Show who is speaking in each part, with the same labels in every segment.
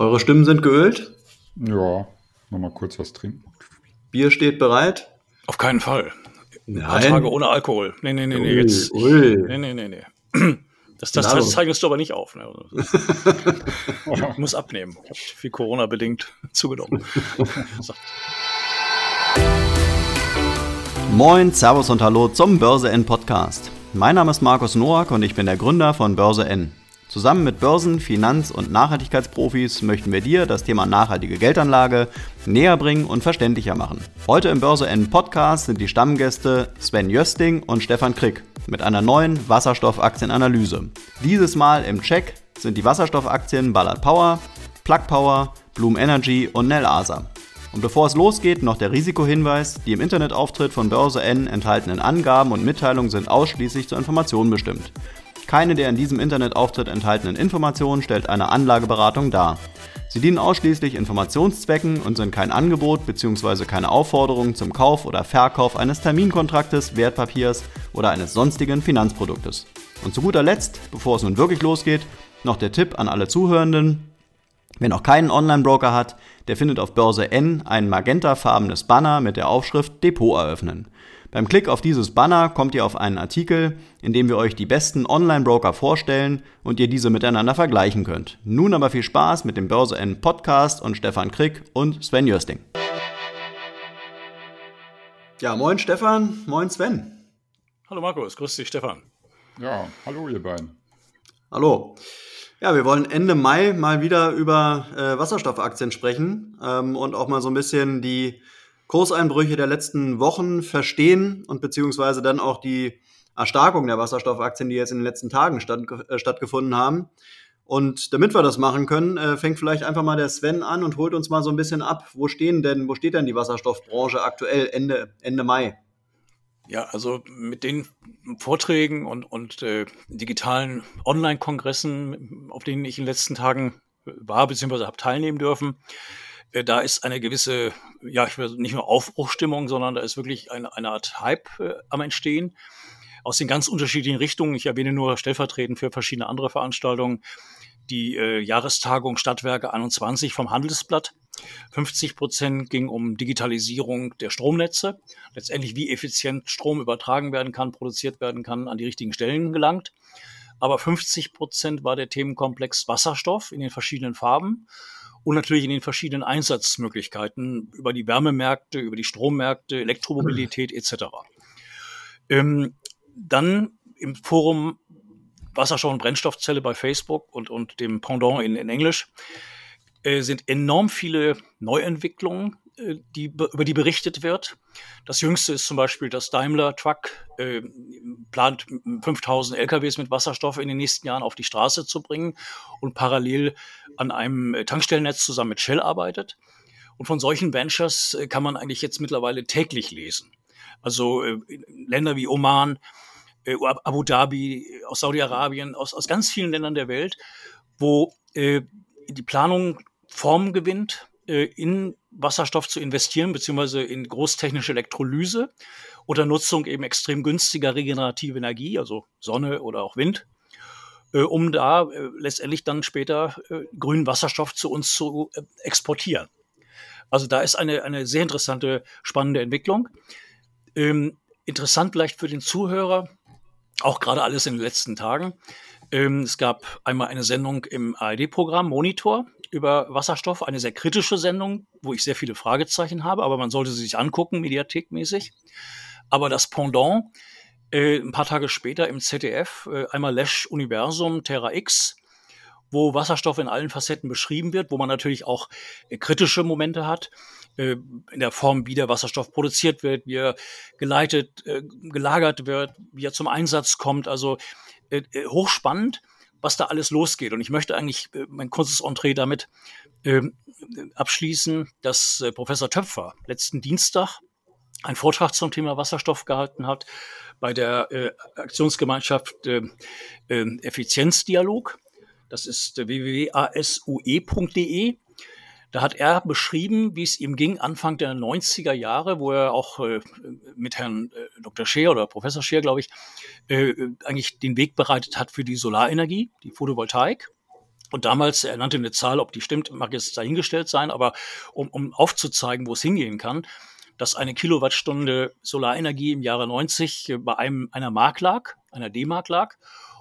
Speaker 1: Eure Stimmen sind geölt?
Speaker 2: Ja, nochmal kurz was trinken.
Speaker 1: Bier steht bereit?
Speaker 3: Auf keinen Fall.
Speaker 1: Nein.
Speaker 3: Ein paar Tage ohne Alkohol. Nee, nee, nee, nee. Jetzt.
Speaker 1: ui.
Speaker 3: Nee, nee, nee, nee. Das, das, das
Speaker 1: aber-
Speaker 3: zeichnest du aber nicht auf. Ne? Ich muss abnehmen. Ich habe viel Corona-bedingt zugenommen. So.
Speaker 1: Moin, Servus und Hallo zum Börse N Podcast. Mein Name ist Markus Noack und ich bin der Gründer von Börse N. Zusammen mit Börsen-, Finanz- und Nachhaltigkeitsprofis möchten wir dir das Thema nachhaltige Geldanlage näher bringen und verständlicher machen. Heute im Börse N Podcast sind die Stammgäste Sven Jösting und Stefan Krick mit einer neuen Wasserstoffaktienanalyse. Dieses Mal im Check sind die Wasserstoffaktien Ballard Power, Plug Power, Bloom Energy und Nel Asa. Und bevor es losgeht, noch der Risikohinweis. Die im Internetauftritt von Börse N enthaltenen Angaben und Mitteilungen sind ausschließlich zur Information bestimmt. Keine der in diesem Internetauftritt enthaltenen Informationen stellt eine Anlageberatung dar. Sie dienen ausschließlich Informationszwecken und sind kein Angebot bzw. keine Aufforderung zum Kauf oder Verkauf eines Terminkontraktes, Wertpapiers oder eines sonstigen Finanzproduktes. Und zu guter Letzt, bevor es nun wirklich losgeht, noch der Tipp an alle Zuhörenden, Wer noch keinen Online-Broker hat, der findet auf Börse N ein magentafarbenes Banner mit der Aufschrift Depot eröffnen. Beim Klick auf dieses Banner kommt ihr auf einen Artikel, in dem wir euch die besten Online-Broker vorstellen und ihr diese miteinander vergleichen könnt. Nun aber viel Spaß mit dem Börse N Podcast und Stefan Krick und Sven Jösting. Ja, moin Stefan, moin Sven.
Speaker 3: Hallo Markus, grüß dich, Stefan.
Speaker 2: Ja, hallo ihr beiden.
Speaker 1: Hallo. Ja, wir wollen Ende Mai mal wieder über äh, Wasserstoffaktien sprechen ähm, und auch mal so ein bisschen die Kurseinbrüche der letzten Wochen verstehen und beziehungsweise dann auch die Erstarkung der Wasserstoffaktien, die jetzt in den letzten Tagen statt, äh, stattgefunden haben. Und damit wir das machen können, äh, fängt vielleicht einfach mal der Sven an und holt uns mal so ein bisschen ab. Wo stehen denn, wo steht denn die Wasserstoffbranche aktuell Ende, Ende Mai?
Speaker 3: Ja, also mit den Vorträgen und, und äh, digitalen Online-Kongressen, auf denen ich in den letzten Tagen war bzw. habe teilnehmen dürfen, da ist eine gewisse, ja, ich will nicht nur Aufbruchstimmung, sondern da ist wirklich eine, eine Art Hype äh, am Entstehen aus den ganz unterschiedlichen Richtungen. Ich erwähne nur stellvertretend für verschiedene andere Veranstaltungen die äh, Jahrestagung Stadtwerke 21 vom Handelsblatt. 50 Prozent ging um Digitalisierung der Stromnetze, letztendlich wie effizient Strom übertragen werden kann, produziert werden kann, an die richtigen Stellen gelangt. Aber 50 Prozent war der Themenkomplex Wasserstoff in den verschiedenen Farben und natürlich in den verschiedenen Einsatzmöglichkeiten über die Wärmemärkte, über die Strommärkte, Elektromobilität etc. Ähm, dann im Forum Wasserstoff- und Brennstoffzelle bei Facebook und, und dem Pendant in, in Englisch äh, sind enorm viele Neuentwicklungen, die, über die berichtet wird. Das jüngste ist zum Beispiel, dass Daimler Truck äh, plant, 5000 LKWs mit Wasserstoff in den nächsten Jahren auf die Straße zu bringen und parallel an einem äh, Tankstellennetz zusammen mit Shell arbeitet. Und von solchen Ventures äh, kann man eigentlich jetzt mittlerweile täglich lesen. Also äh, Länder wie Oman, äh, Abu Dhabi, aus Saudi-Arabien, aus, aus ganz vielen Ländern der Welt, wo äh, die Planung Form gewinnt, äh, in Wasserstoff zu investieren, beziehungsweise in großtechnische Elektrolyse oder Nutzung eben extrem günstiger regenerative Energie, also Sonne oder auch Wind, äh, um da äh, letztendlich dann später äh, grünen Wasserstoff zu uns zu äh, exportieren. Also da ist eine, eine sehr interessante, spannende Entwicklung. Ähm, interessant vielleicht für den Zuhörer, auch gerade alles in den letzten Tagen. Ähm, es gab einmal eine Sendung im ARD-Programm Monitor über Wasserstoff, eine sehr kritische Sendung, wo ich sehr viele Fragezeichen habe, aber man sollte sie sich angucken, mediathekmäßig. Aber das Pendant, äh, ein paar Tage später im ZDF, äh, einmal Lesch Universum, Terra X, wo Wasserstoff in allen Facetten beschrieben wird, wo man natürlich auch äh, kritische Momente hat, äh, in der Form, wie der Wasserstoff produziert wird, wie er geleitet, äh, gelagert wird, wie er zum Einsatz kommt. Also äh, äh, hochspannend, was da alles losgeht. Und ich möchte eigentlich äh, mein kurzes Entree damit äh, abschließen, dass äh, Professor Töpfer letzten Dienstag einen Vortrag zum Thema Wasserstoff gehalten hat bei der äh, Aktionsgemeinschaft äh, äh, Effizienzdialog. Das ist äh, www.asue.de. Da hat er beschrieben, wie es ihm ging Anfang der 90er Jahre, wo er auch äh, mit Herrn äh, Dr. Scheer oder Professor Scheer, glaube ich, äh, eigentlich den Weg bereitet hat für die Solarenergie, die Photovoltaik. Und damals, er nannte eine Zahl, ob die stimmt, mag jetzt dahingestellt sein, aber um, um aufzuzeigen, wo es hingehen kann, dass eine Kilowattstunde Solarenergie im Jahre 90 bei einem, einer Mark lag, einer D-Mark lag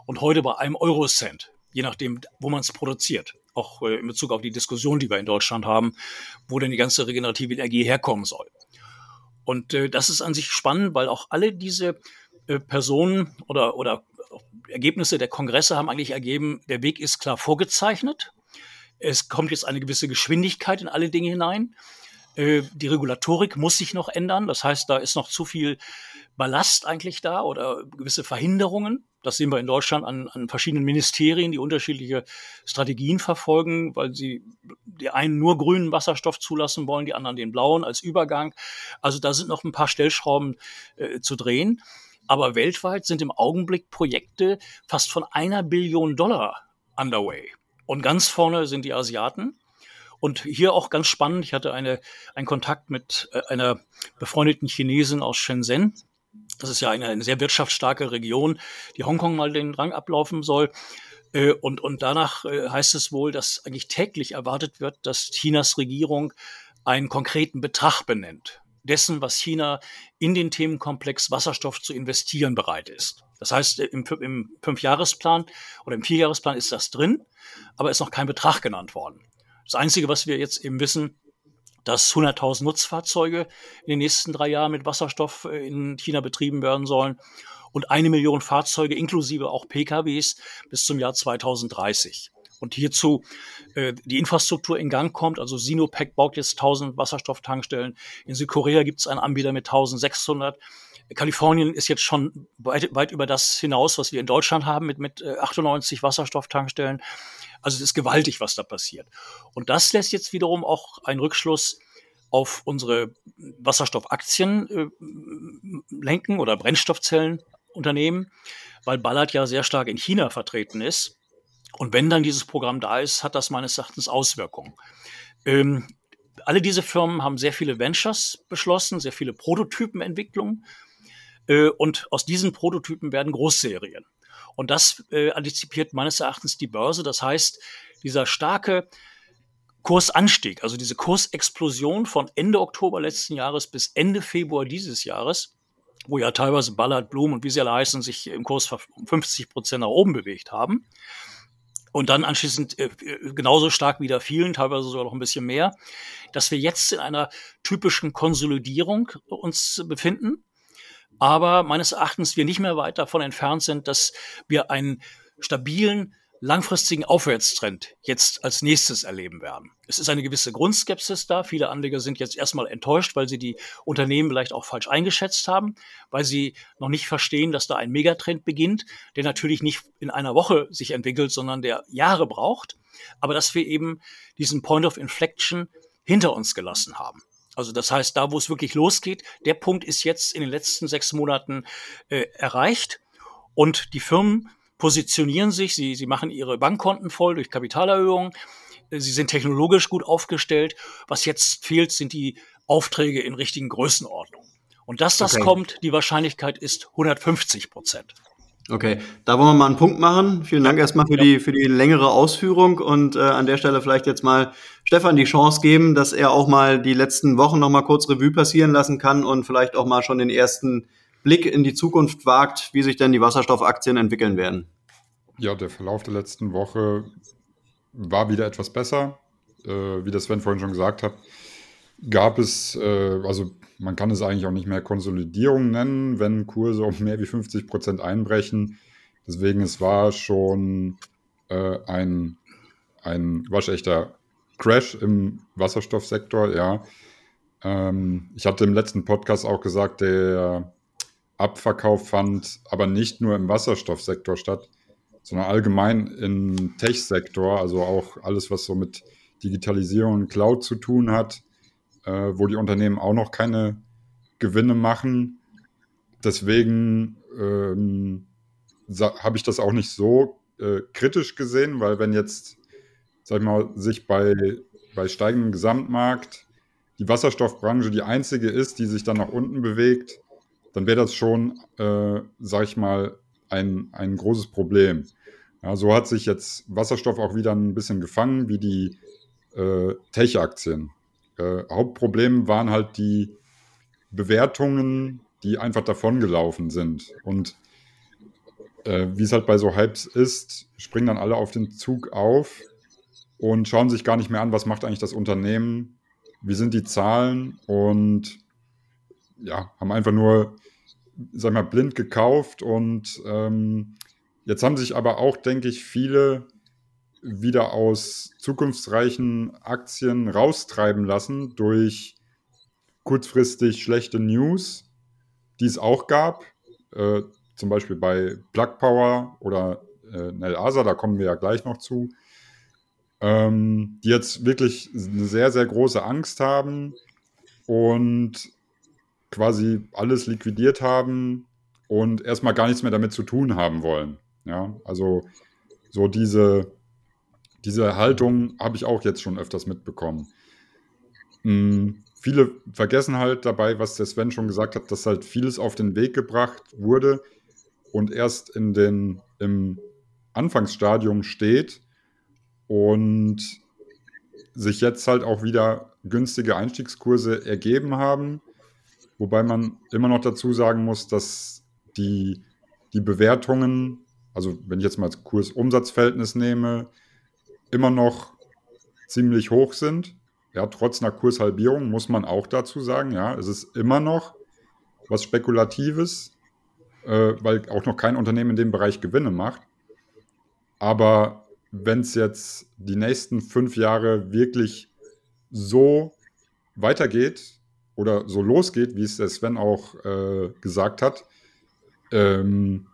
Speaker 3: und heute bei einem Eurocent, je nachdem, wo man es produziert. Auch äh, in Bezug auf die Diskussion, die wir in Deutschland haben, wo denn die ganze regenerative Energie herkommen soll. Und äh, das ist an sich spannend, weil auch alle diese äh, Personen oder, oder Ergebnisse der Kongresse haben eigentlich ergeben, der Weg ist klar vorgezeichnet. Es kommt jetzt eine gewisse Geschwindigkeit in alle Dinge hinein. Die Regulatorik muss sich noch ändern. Das heißt, da ist noch zu viel Ballast eigentlich da oder gewisse Verhinderungen. Das sehen wir in Deutschland an, an verschiedenen Ministerien, die unterschiedliche Strategien verfolgen, weil sie die einen nur grünen Wasserstoff zulassen wollen, die anderen den blauen als Übergang. Also da sind noch ein paar Stellschrauben äh, zu drehen. Aber weltweit sind im Augenblick Projekte fast von einer Billion Dollar underway. Und ganz vorne sind die Asiaten. Und hier auch ganz spannend, ich hatte eine, einen Kontakt mit äh, einer befreundeten Chinesin aus Shenzhen. Das ist ja eine, eine sehr wirtschaftsstarke Region, die Hongkong mal den Rang ablaufen soll. Äh, und, und danach äh, heißt es wohl, dass eigentlich täglich erwartet wird, dass Chinas Regierung einen konkreten Betrag benennt dessen, was China in den Themenkomplex Wasserstoff zu investieren bereit ist. Das heißt, im, im Fünfjahresplan oder im Vierjahresplan ist das drin, aber ist noch kein Betrag genannt worden. Das Einzige, was wir jetzt eben wissen, dass 100.000 Nutzfahrzeuge in den nächsten drei Jahren mit Wasserstoff äh, in China betrieben werden sollen und eine Million Fahrzeuge inklusive auch PKWs bis zum Jahr 2030 und hierzu äh, die Infrastruktur in Gang kommt. Also Sinopec baut jetzt 1000 Wasserstofftankstellen. In Südkorea gibt es einen Anbieter mit 1600. Kalifornien ist jetzt schon weit, weit über das hinaus, was wir in Deutschland haben mit, mit 98 äh, Wasserstofftankstellen. Also es ist gewaltig, was da passiert. Und das lässt jetzt wiederum auch einen Rückschluss auf unsere Wasserstoffaktien äh, lenken oder Brennstoffzellenunternehmen, weil Ballard ja sehr stark in China vertreten ist. Und wenn dann dieses Programm da ist, hat das meines Erachtens Auswirkungen. Ähm, alle diese Firmen haben sehr viele Ventures beschlossen, sehr viele Prototypenentwicklungen. Äh, und aus diesen Prototypen werden Großserien. Und das äh, antizipiert meines Erachtens die Börse. Das heißt, dieser starke Kursanstieg, also diese Kursexplosion von Ende Oktober letzten Jahres bis Ende Februar dieses Jahres, wo ja teilweise Ballard, Blum und wie sie alle heißen, sich im Kurs um 50 Prozent nach oben bewegt haben, und dann anschließend äh, genauso stark wieder fielen, teilweise sogar noch ein bisschen mehr, dass wir jetzt in einer typischen Konsolidierung uns befinden, aber meines Erachtens wir nicht mehr weit davon entfernt sind, dass wir einen stabilen langfristigen Aufwärtstrend jetzt als nächstes erleben werden. Es ist eine gewisse Grundskepsis da. Viele Anleger sind jetzt erstmal enttäuscht, weil sie die Unternehmen vielleicht auch falsch eingeschätzt haben, weil sie noch nicht verstehen, dass da ein Megatrend beginnt, der natürlich nicht in einer Woche sich entwickelt, sondern der Jahre braucht. Aber dass wir eben diesen Point of Inflection hinter uns gelassen haben. Also das heißt, da wo es wirklich losgeht, der Punkt ist jetzt in den letzten sechs Monaten äh, erreicht. Und die Firmen positionieren sich, sie, sie machen ihre Bankkonten voll durch Kapitalerhöhungen, sie sind technologisch gut aufgestellt. Was jetzt fehlt, sind die Aufträge in richtigen Größenordnungen. Und dass das okay. kommt, die Wahrscheinlichkeit ist 150 Prozent.
Speaker 1: Okay, da wollen wir mal einen Punkt machen. Vielen Dank erstmal für, ja. die, für die längere Ausführung und äh, an der Stelle vielleicht jetzt mal Stefan die Chance geben, dass er auch mal die letzten Wochen noch mal kurz Revue passieren lassen kann und vielleicht auch mal schon den ersten Blick in die Zukunft wagt, wie sich denn die Wasserstoffaktien entwickeln werden.
Speaker 2: Ja, der Verlauf der letzten Woche war wieder etwas besser. Äh, wie das Sven vorhin schon gesagt hat, gab es, äh, also man kann es eigentlich auch nicht mehr Konsolidierung nennen, wenn Kurse um mehr wie 50 Prozent einbrechen. Deswegen, es war schon äh, ein, ein waschechter Crash im Wasserstoffsektor, ja. Ähm, ich hatte im letzten Podcast auch gesagt, der Abverkauf fand aber nicht nur im Wasserstoffsektor statt, sondern allgemein im Tech-Sektor, also auch alles, was so mit Digitalisierung und Cloud zu tun hat, äh, wo die Unternehmen auch noch keine Gewinne machen. Deswegen ähm, habe ich das auch nicht so äh, kritisch gesehen, weil wenn jetzt, sag ich mal, sich bei, bei steigendem Gesamtmarkt die Wasserstoffbranche die einzige ist, die sich dann nach unten bewegt, dann wäre das schon, äh, sag ich mal, ein, ein großes Problem. Ja, so hat sich jetzt Wasserstoff auch wieder ein bisschen gefangen, wie die äh, Tech-Aktien. Äh, Hauptproblem waren halt die Bewertungen, die einfach davongelaufen sind. Und äh, wie es halt bei so Hypes ist, springen dann alle auf den Zug auf und schauen sich gar nicht mehr an, was macht eigentlich das Unternehmen, wie sind die Zahlen und ja, haben einfach nur, sag mal, blind gekauft und ähm, jetzt haben sich aber auch, denke ich, viele wieder aus zukunftsreichen Aktien raustreiben lassen durch kurzfristig schlechte News, die es auch gab. Äh, zum Beispiel bei Plug Power oder äh, Nel Asa, da kommen wir ja gleich noch zu, ähm, die jetzt wirklich eine sehr, sehr große Angst haben und quasi alles liquidiert haben und erstmal gar nichts mehr damit zu tun haben wollen. Ja, also so diese, diese Haltung habe ich auch jetzt schon öfters mitbekommen. Mhm. Viele vergessen halt dabei, was der Sven schon gesagt hat, dass halt vieles auf den Weg gebracht wurde und erst in den, im Anfangsstadium steht und sich jetzt halt auch wieder günstige Einstiegskurse ergeben haben. Wobei man immer noch dazu sagen muss, dass die, die Bewertungen, also wenn ich jetzt mal das Kurs-Umsatz-Verhältnis nehme, immer noch ziemlich hoch sind. Ja, trotz einer Kurshalbierung muss man auch dazu sagen, ja, es ist immer noch was Spekulatives, äh, weil auch noch kein Unternehmen in dem Bereich Gewinne macht. Aber wenn es jetzt die nächsten fünf Jahre wirklich so weitergeht oder so losgeht, wie es der Sven auch äh, gesagt hat, ähm,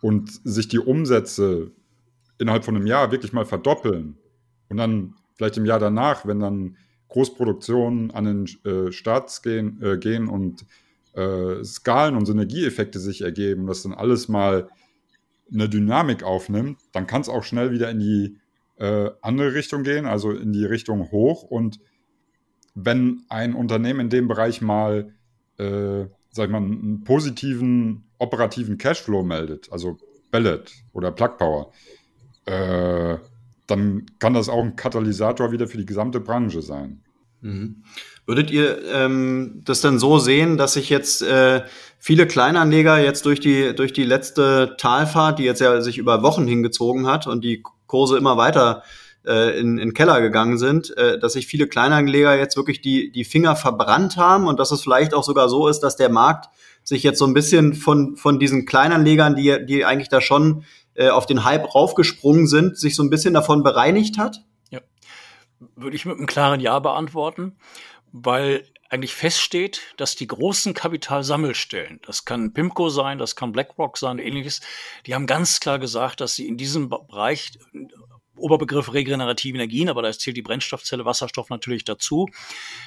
Speaker 2: und sich die Umsätze innerhalb von einem Jahr wirklich mal verdoppeln und dann vielleicht im Jahr danach, wenn dann Großproduktionen an den äh, Start gehen, äh, gehen und äh, Skalen und Synergieeffekte sich ergeben, dass dann alles mal eine Dynamik aufnimmt, dann kann es auch schnell wieder in die äh, andere Richtung gehen, also in die Richtung hoch. Und wenn ein Unternehmen in dem Bereich mal, äh, sag ich mal, einen positiven operativen Cashflow meldet, also Bellet oder Plug Power, äh, dann kann das auch ein Katalysator wieder für die gesamte Branche sein.
Speaker 1: Mhm. Würdet ihr ähm, das denn so sehen, dass sich jetzt äh, viele Kleinanleger jetzt durch die, durch die letzte Talfahrt, die jetzt ja sich über Wochen hingezogen hat und die Kurse immer weiter äh, in, in Keller gegangen sind, äh, dass sich viele Kleinanleger jetzt wirklich die, die Finger verbrannt haben und dass es vielleicht auch sogar so ist, dass der Markt sich jetzt so ein bisschen von, von diesen Kleinanlegern, die, die eigentlich da schon äh, auf den Hype raufgesprungen sind, sich so ein bisschen davon bereinigt hat?
Speaker 3: Ja, würde ich mit einem klaren Ja beantworten weil eigentlich feststeht, dass die großen Kapitalsammelstellen, das kann Pimco sein, das kann BlackRock sein, ähnliches, die haben ganz klar gesagt, dass sie in diesem Bereich Oberbegriff regenerative Energien, aber da zählt die Brennstoffzelle Wasserstoff natürlich dazu,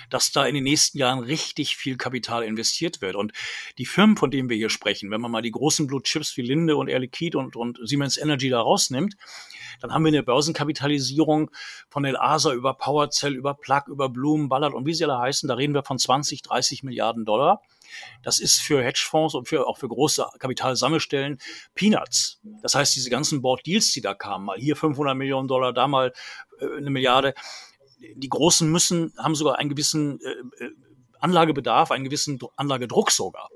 Speaker 3: dass da in den nächsten Jahren richtig viel Kapital investiert wird. Und die Firmen, von denen wir hier sprechen, wenn man mal die großen Blue Chips wie Linde und Air Liquide und, und Siemens Energy da rausnimmt, dann haben wir eine Börsenkapitalisierung von El Asa über PowerCell, über Plug, über Bloom, Ballard und wie sie alle heißen. Da reden wir von 20, 30 Milliarden Dollar. Das ist für Hedgefonds und für, auch für große Kapitalsammelstellen Peanuts. Das heißt, diese ganzen Board Deals, die da kamen, mal hier 500 Millionen Dollar, da mal äh, eine Milliarde. Die Großen müssen, haben sogar einen gewissen äh, äh Anlagebedarf, einen gewissen Anlagedruck sogar.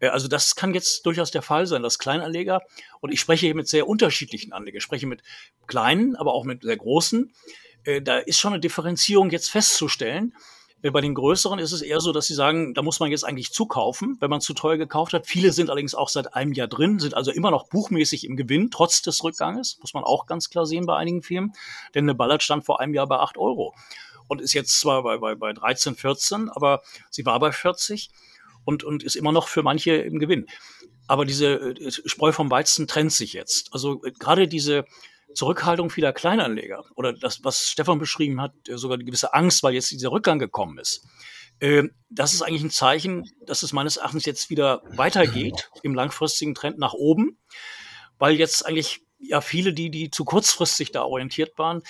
Speaker 3: Äh, also das kann jetzt durchaus der Fall sein, dass Kleinanleger, und ich spreche hier mit sehr unterschiedlichen Anlegern, ich spreche mit kleinen, aber auch mit sehr großen, äh, da ist schon eine Differenzierung jetzt festzustellen. Äh, bei den größeren ist es eher so, dass sie sagen, da muss man jetzt eigentlich zukaufen, wenn man zu teuer gekauft hat. Viele sind allerdings auch seit einem Jahr drin, sind also immer noch buchmäßig im Gewinn, trotz des Rückganges, muss man auch ganz klar sehen bei einigen Firmen. Denn eine Ballard stand vor einem Jahr bei 8 Euro und ist jetzt zwar bei, bei, bei 13, 14, aber sie war bei 40 und, und ist immer noch für manche im Gewinn. Aber diese äh, Spreu vom Weizen trennt sich jetzt. Also äh, gerade diese Zurückhaltung vieler Kleinanleger oder das, was Stefan beschrieben hat, äh, sogar eine gewisse Angst, weil jetzt dieser Rückgang gekommen ist. Das ist eigentlich ein Zeichen, dass es meines Erachtens jetzt wieder weitergeht im langfristigen Trend nach oben, weil jetzt eigentlich ja viele, die, die zu kurzfristig da orientiert waren,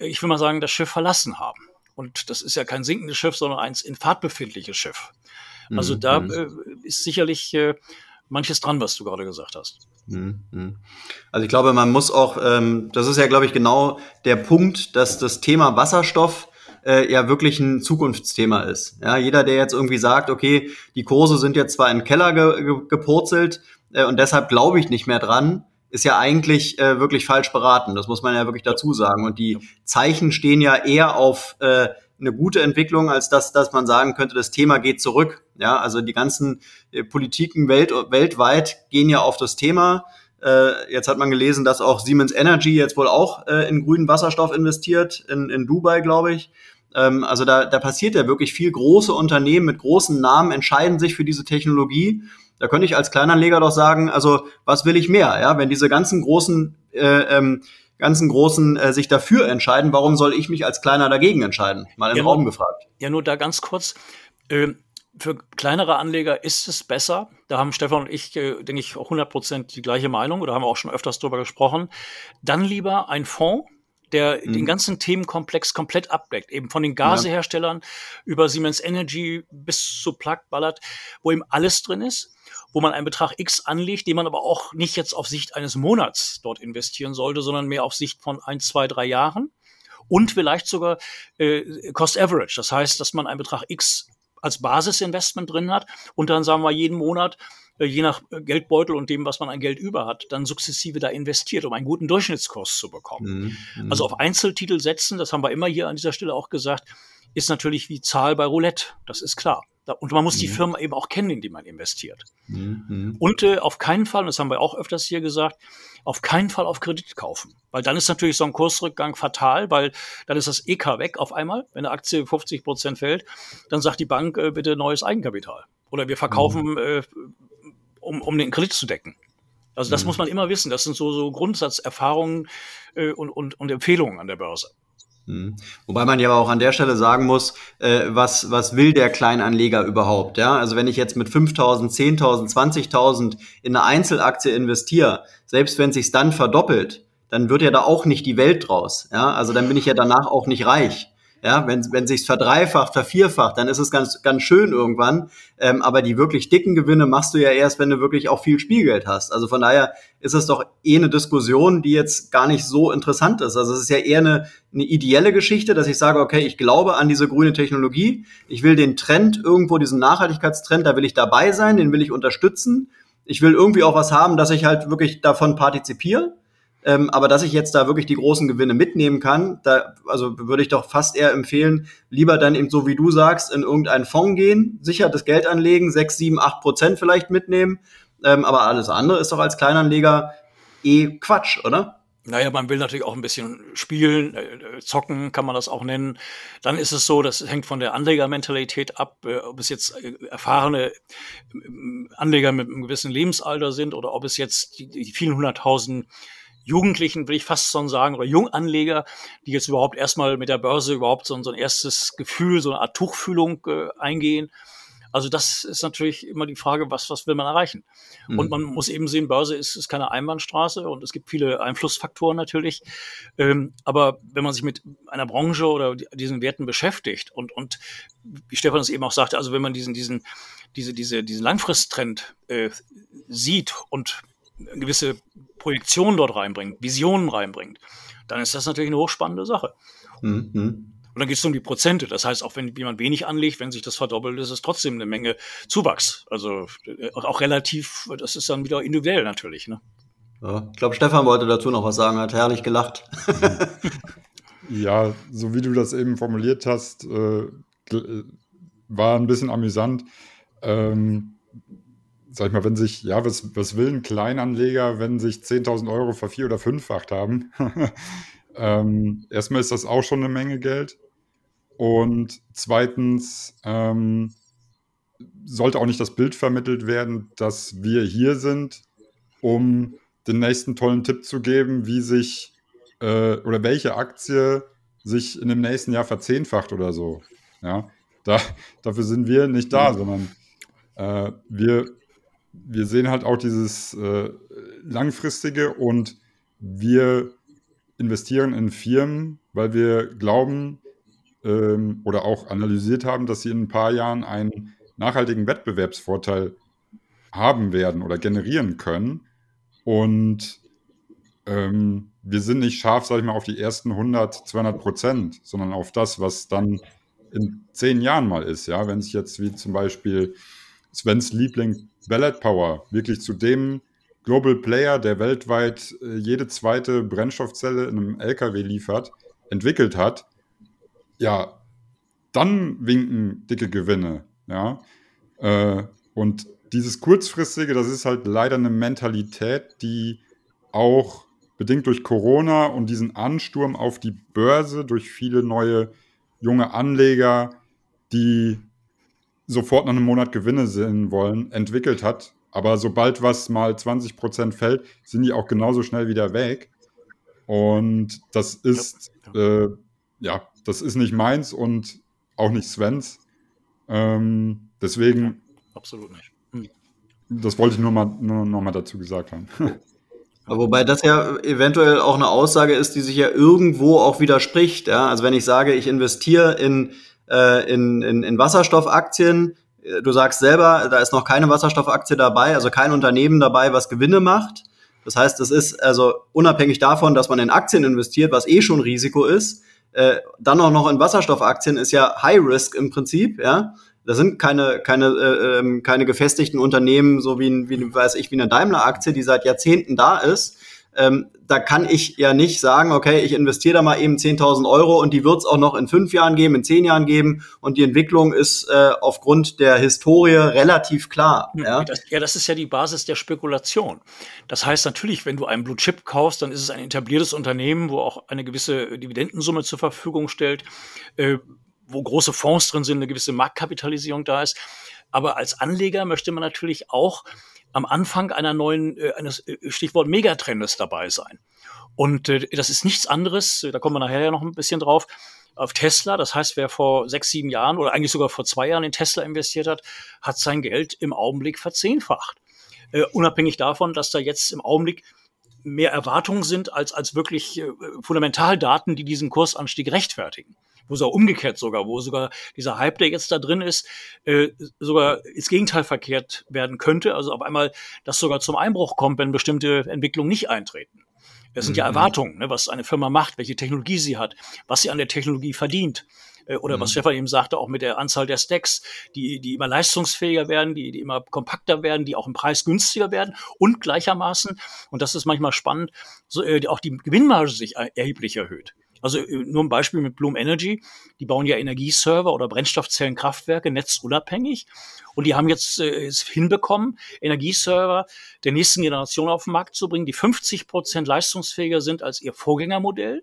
Speaker 3: ich will mal sagen, das Schiff verlassen haben. Und das ist ja kein sinkendes Schiff, sondern ein in Fahrt befindliches Schiff. Also da mhm. äh, ist sicherlich äh, manches dran, was du gerade gesagt hast. Mhm,
Speaker 1: mhm. Also ich glaube, man muss auch, ähm, das ist ja, glaube ich, genau der Punkt, dass das Thema Wasserstoff äh, ja wirklich ein Zukunftsthema ist. Ja, jeder, der jetzt irgendwie sagt, okay, die Kurse sind jetzt zwar in den Keller ge ge gepurzelt äh, und deshalb glaube ich nicht mehr dran, ist ja eigentlich äh, wirklich falsch beraten. Das muss man ja wirklich dazu sagen. Und die Zeichen stehen ja eher auf äh, eine gute Entwicklung, als dass, dass man sagen könnte, das Thema geht zurück. Ja, also die ganzen äh, Politiken welt, weltweit gehen ja auf das Thema. Äh, jetzt hat man gelesen, dass auch Siemens Energy jetzt wohl auch äh, in grünen Wasserstoff investiert, in, in Dubai, glaube ich. Ähm, also da, da passiert ja wirklich viel. Große Unternehmen mit großen Namen entscheiden sich für diese Technologie. Da könnte ich als Kleinanleger doch sagen, also was will ich mehr? Ja, wenn diese ganzen großen äh, ähm, ganzen Großen äh, sich dafür entscheiden, warum soll ich mich als Kleiner dagegen entscheiden? Mal im ja, Raum gefragt.
Speaker 3: Ja, nur da ganz kurz. Äh, für kleinere Anleger ist es besser. Da haben Stefan und ich, äh, denke ich, auch 100 Prozent die gleiche Meinung oder haben auch schon öfters drüber gesprochen. Dann lieber ein Fonds, der mhm. den ganzen Themenkomplex komplett abdeckt, eben von den Gaseherstellern ja. über Siemens Energy bis zu Plug Ballard, wo eben alles drin ist wo man einen Betrag X anlegt, den man aber auch nicht jetzt auf Sicht eines Monats dort investieren sollte, sondern mehr auf Sicht von ein, zwei, drei Jahren und vielleicht sogar äh, Cost Average. Das heißt, dass man einen Betrag X als Basisinvestment drin hat und dann sagen wir jeden Monat, äh, je nach Geldbeutel und dem, was man an Geld über hat, dann sukzessive da investiert, um einen guten Durchschnittskurs zu bekommen. Mhm. mhm. Also auf Einzeltitel setzen, das haben wir immer hier an dieser Stelle auch gesagt, ist natürlich wie Zahl bei Roulette. Das ist klar. Und man muss mhm. die Firma eben auch kennen, in die man investiert. Mhm. Und äh, auf keinen Fall, und das haben wir auch öfters hier gesagt, auf keinen Fall auf Kredit kaufen. Weil dann ist natürlich so ein Kursrückgang fatal, weil dann ist das EK weg auf einmal. Wenn eine Aktie 50 Prozent fällt, dann sagt die Bank äh, bitte neues Eigenkapital. Oder wir verkaufen, mhm. äh, um, um den Kredit zu decken. Also das mhm. muss man immer wissen. Das sind so, so Grundsatzerfahrungen äh, und, und, und Empfehlungen an der Börse.
Speaker 1: Mhm. Wobei man ja auch an der Stelle sagen muss, äh, was, was will der Kleinanleger überhaupt? Ja? Also wenn ich jetzt mit 5.000, 10.000, 20.000 in eine Einzelaktie investiere, selbst wenn sich dann verdoppelt, dann wird ja da auch nicht die Welt draus. Ja? Also dann bin ich ja danach auch nicht reich. Ja, wenn, wenn sich's verdreifacht, vervierfacht, dann ist es ganz, ganz schön irgendwann. Ähm, aber die wirklich dicken Gewinne machst du ja erst, wenn du wirklich auch viel Spielgeld hast. Also von daher ist es doch eh eine Diskussion, die jetzt gar nicht so interessant ist. Also es ist ja eher eine, eine ideelle Geschichte, dass ich sage, okay, ich glaube an diese grüne Technologie. Ich will den Trend irgendwo, diesen Nachhaltigkeitstrend, da will ich dabei sein, den will ich unterstützen. Ich will irgendwie auch was haben, dass ich halt wirklich davon partizipiere. Ähm, aber dass ich jetzt da wirklich die großen Gewinne mitnehmen kann, da also würde ich doch fast eher empfehlen, lieber dann eben so wie du sagst, in irgendeinen Fonds gehen, sicher das Geld anlegen, sechs, sieben, acht Prozent vielleicht mitnehmen. Ähm, aber alles andere ist doch als Kleinanleger eh Quatsch, oder?
Speaker 3: Naja, man will natürlich auch ein bisschen spielen, äh, zocken kann man das auch nennen. Dann ist es so, das hängt von der Anlegermentalität ab, äh, ob es jetzt äh, erfahrene äh, Anleger mit einem gewissen Lebensalter sind oder ob es jetzt die, die vielen hunderttausend Jugendlichen, will ich fast schon sagen, oder Junganleger, die jetzt überhaupt erstmal mit der Börse überhaupt so, so ein erstes Gefühl, so eine Art Tuchfühlung äh, eingehen. Also das ist natürlich immer die Frage, was, was will man erreichen? Mhm. Und man muss eben sehen, Börse ist, ist keine Einbahnstraße und es gibt viele Einflussfaktoren natürlich. Ähm, aber wenn man sich mit einer Branche oder diesen Werten beschäftigt und, und wie Stefan es eben auch sagte, also wenn man diesen, diesen, diese, diese, diesen Langfristtrend äh, sieht und eine gewisse Projektion dort reinbringt, Visionen reinbringt, dann ist das natürlich eine hochspannende Sache. Mhm. Und dann geht es um die Prozente. Das heißt, auch wenn jemand wenig anlegt, wenn sich das verdoppelt, ist es trotzdem eine Menge Zuwachs. Also äh, auch relativ, das ist dann wieder individuell natürlich. Ne?
Speaker 1: Ja, ich glaube, Stefan wollte dazu noch was sagen, hat herrlich gelacht.
Speaker 2: ja, so wie du das eben formuliert hast, äh, äh war ein bisschen amüsant. Ähm, sag ich mal, wenn sich, ja, was, was will ein Kleinanleger, wenn sich 10.000 Euro vervier- oder fünffacht haben? ähm, erstmal ist das auch schon eine Menge Geld. Und zweitens ähm, sollte auch nicht das Bild vermittelt werden, dass wir hier sind, um den nächsten tollen Tipp zu geben, wie sich äh, oder welche Aktie sich in dem nächsten Jahr verzehnfacht oder so. Ja, da, dafür sind wir nicht da, sondern äh, wir wir sehen halt auch dieses äh, langfristige und wir investieren in Firmen, weil wir glauben ähm, oder auch analysiert haben, dass sie in ein paar Jahren einen nachhaltigen Wettbewerbsvorteil haben werden oder generieren können. Und ähm, wir sind nicht scharf, sag ich mal, auf die ersten 100, 200 Prozent, sondern auf das, was dann in zehn Jahren mal ist. Ja, wenn es jetzt wie zum Beispiel Svens Liebling Ballot Power wirklich zu dem Global Player, der weltweit äh, jede zweite Brennstoffzelle in einem LKW liefert, entwickelt hat, ja, dann winken dicke Gewinne. Ja, äh, und dieses kurzfristige, das ist halt leider eine Mentalität, die auch bedingt durch Corona und diesen Ansturm auf die Börse durch viele neue junge Anleger, die sofort nach einem Monat Gewinne sehen wollen, entwickelt hat. Aber sobald was mal 20 Prozent fällt, sind die auch genauso schnell wieder weg. Und das ist, ja, äh, ja das ist nicht meins und auch nicht Svens. Ähm, deswegen. Ja,
Speaker 3: absolut nicht.
Speaker 2: Hm. Das wollte ich nur mal, nur noch mal dazu gesagt haben.
Speaker 1: Wobei das ja eventuell auch eine Aussage ist, die sich ja irgendwo auch widerspricht. Ja? Also wenn ich sage, ich investiere in, äh, in, in, in Wasserstoffaktien, äh, du sagst selber, da ist noch keine Wasserstoffaktie dabei, also kein Unternehmen dabei, was Gewinne macht. Das heißt, das ist also unabhängig davon, dass man in Aktien investiert, was eh schon Risiko ist, äh, dann auch noch in Wasserstoffaktien ist ja High Risk im Prinzip, ja. Das sind keine, keine, äh, ähm, keine gefestigten Unternehmen, so wie, wie, weiß ich, wie eine Daimler-Aktie, die seit Jahrzehnten da ist. Ähm, da kann ich ja nicht sagen, okay, ich investiere da mal eben 10.000 Euro und die wird es auch noch in fünf Jahren geben, in zehn Jahren geben und die Entwicklung ist äh, aufgrund der Historie relativ klar.
Speaker 3: Ja? Das, ja, das ist ja die Basis der Spekulation. Das heißt natürlich, wenn du einen Blue Chip kaufst, dann ist es ein etabliertes Unternehmen, wo auch eine gewisse Dividendensumme zur Verfügung stellt. Äh, wo große Fonds drin sind, eine gewisse Marktkapitalisierung da ist. Aber als Anleger möchte man natürlich auch am Anfang einer neuen, äh, eines äh, Stichwort Megatrendes dabei sein. Und äh, das ist nichts anderes, da kommen wir nachher ja noch ein bisschen drauf, auf Tesla. Das heißt, wer vor sechs, sieben Jahren oder eigentlich sogar vor zwei Jahren in Tesla investiert hat, hat sein Geld im Augenblick verzehnfacht. Äh, unabhängig davon, dass da jetzt im Augenblick mehr Erwartungen sind als, als wirklich äh, Fundamentaldaten, die diesen Kursanstieg rechtfertigen wo es auch umgekehrt sogar, wo sogar dieser Hype, der jetzt da drin ist, äh, sogar ins Gegenteil verkehrt werden könnte. Also auf einmal, dass sogar zum Einbruch kommt, wenn bestimmte Entwicklungen nicht eintreten. Das sind ja mhm. Erwartungen, ne, was eine Firma macht, welche Technologie sie hat, was sie an der Technologie verdient. Äh, oder mhm. was Stefan eben sagte, auch mit der Anzahl der Stacks, die, die immer leistungsfähiger werden, die, die immer kompakter werden, die auch im Preis günstiger werden und gleichermaßen, und das ist manchmal spannend, so, äh, auch die Gewinnmarge sich erheblich erhöht. Also äh, nur ein Beispiel mit Bloom Energy. Die bauen ja Energieserver oder Brennstoffzellenkraftwerke netzunabhängig. Und die haben jetzt äh, es hinbekommen, Energieserver der nächsten Generation auf den Markt zu bringen, die 50 Prozent leistungsfähiger sind als ihr Vorgängermodell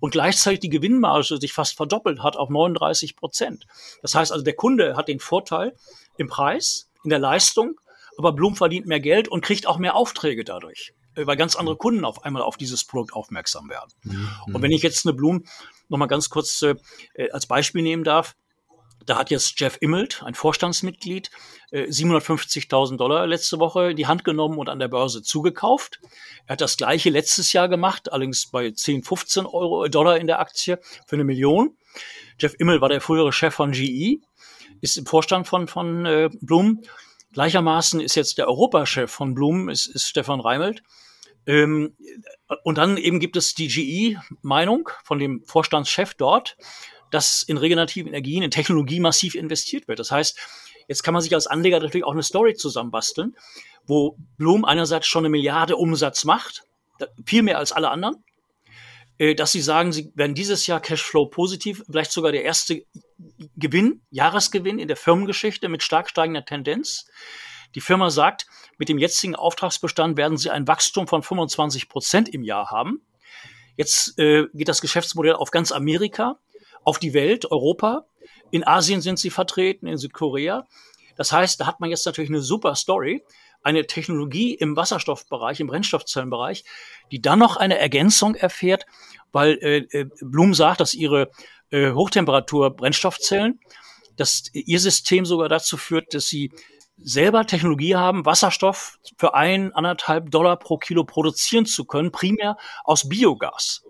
Speaker 3: und gleichzeitig die Gewinnmarge sich fast verdoppelt hat auf 39 Prozent. Das heißt also, der Kunde hat den Vorteil im Preis, in der Leistung, aber Bloom verdient mehr Geld und kriegt auch mehr Aufträge dadurch. Äh, weil ganz andere Kunden auf einmal auf dieses Produkt aufmerksam werden. Mhm. Und wenn ich jetzt eine Blumen noch mal ganz kurz äh, äh als Beispiel nehmen darf, da hat jetzt Jeff Immelt, ein Vorstandsmitglied, 750.000 äh, Dollar letzte Woche in die Hand genommen und an der Börse zugekauft. Er hat das gleiche letztes Jahr gemacht, allerdings bei 10, 15 Euro, Dollar in der Aktie für eine Million. Jeff Immelt war der frühere Chef von GE, ist im Vorstand von, von äh, Blum Gleichermaßen ist jetzt der Europachef von Blum, ist, ist Stefan Reimelt. Ähm, und dann eben gibt es die GE-Meinung von dem Vorstandschef dort, dass in regenerative Energien, in Technologie massiv investiert wird. Das heißt, jetzt kann man sich als Anleger natürlich auch eine Story zusammenbasteln, wo Blum einerseits schon eine Milliarde Umsatz macht, viel mehr als alle anderen, äh, dass sie sagen, sie werden dieses Jahr Cashflow positiv, vielleicht sogar der erste Gewinn, Jahresgewinn in der Firmengeschichte mit stark steigender Tendenz. Die Firma sagt, mit dem jetzigen Auftragsbestand werden sie ein Wachstum von 25 Prozent im Jahr haben. Jetzt äh, geht das Geschäftsmodell auf ganz Amerika, auf die Welt, Europa. In Asien sind sie vertreten, in Südkorea. Das heißt, da hat man jetzt natürlich eine super Story, eine Technologie im Wasserstoffbereich, im Brennstoffzellenbereich, die dann noch eine Ergänzung erfährt, weil äh, äh, Blum sagt, dass ihre äh, Hochtemperatur-Brennstoffzellen, dass ihr System sogar dazu führt, dass sie selber Technologie haben, Wasserstoff für ein, anderthalb Dollar pro Kilo produzieren zu können, primär aus Biogas.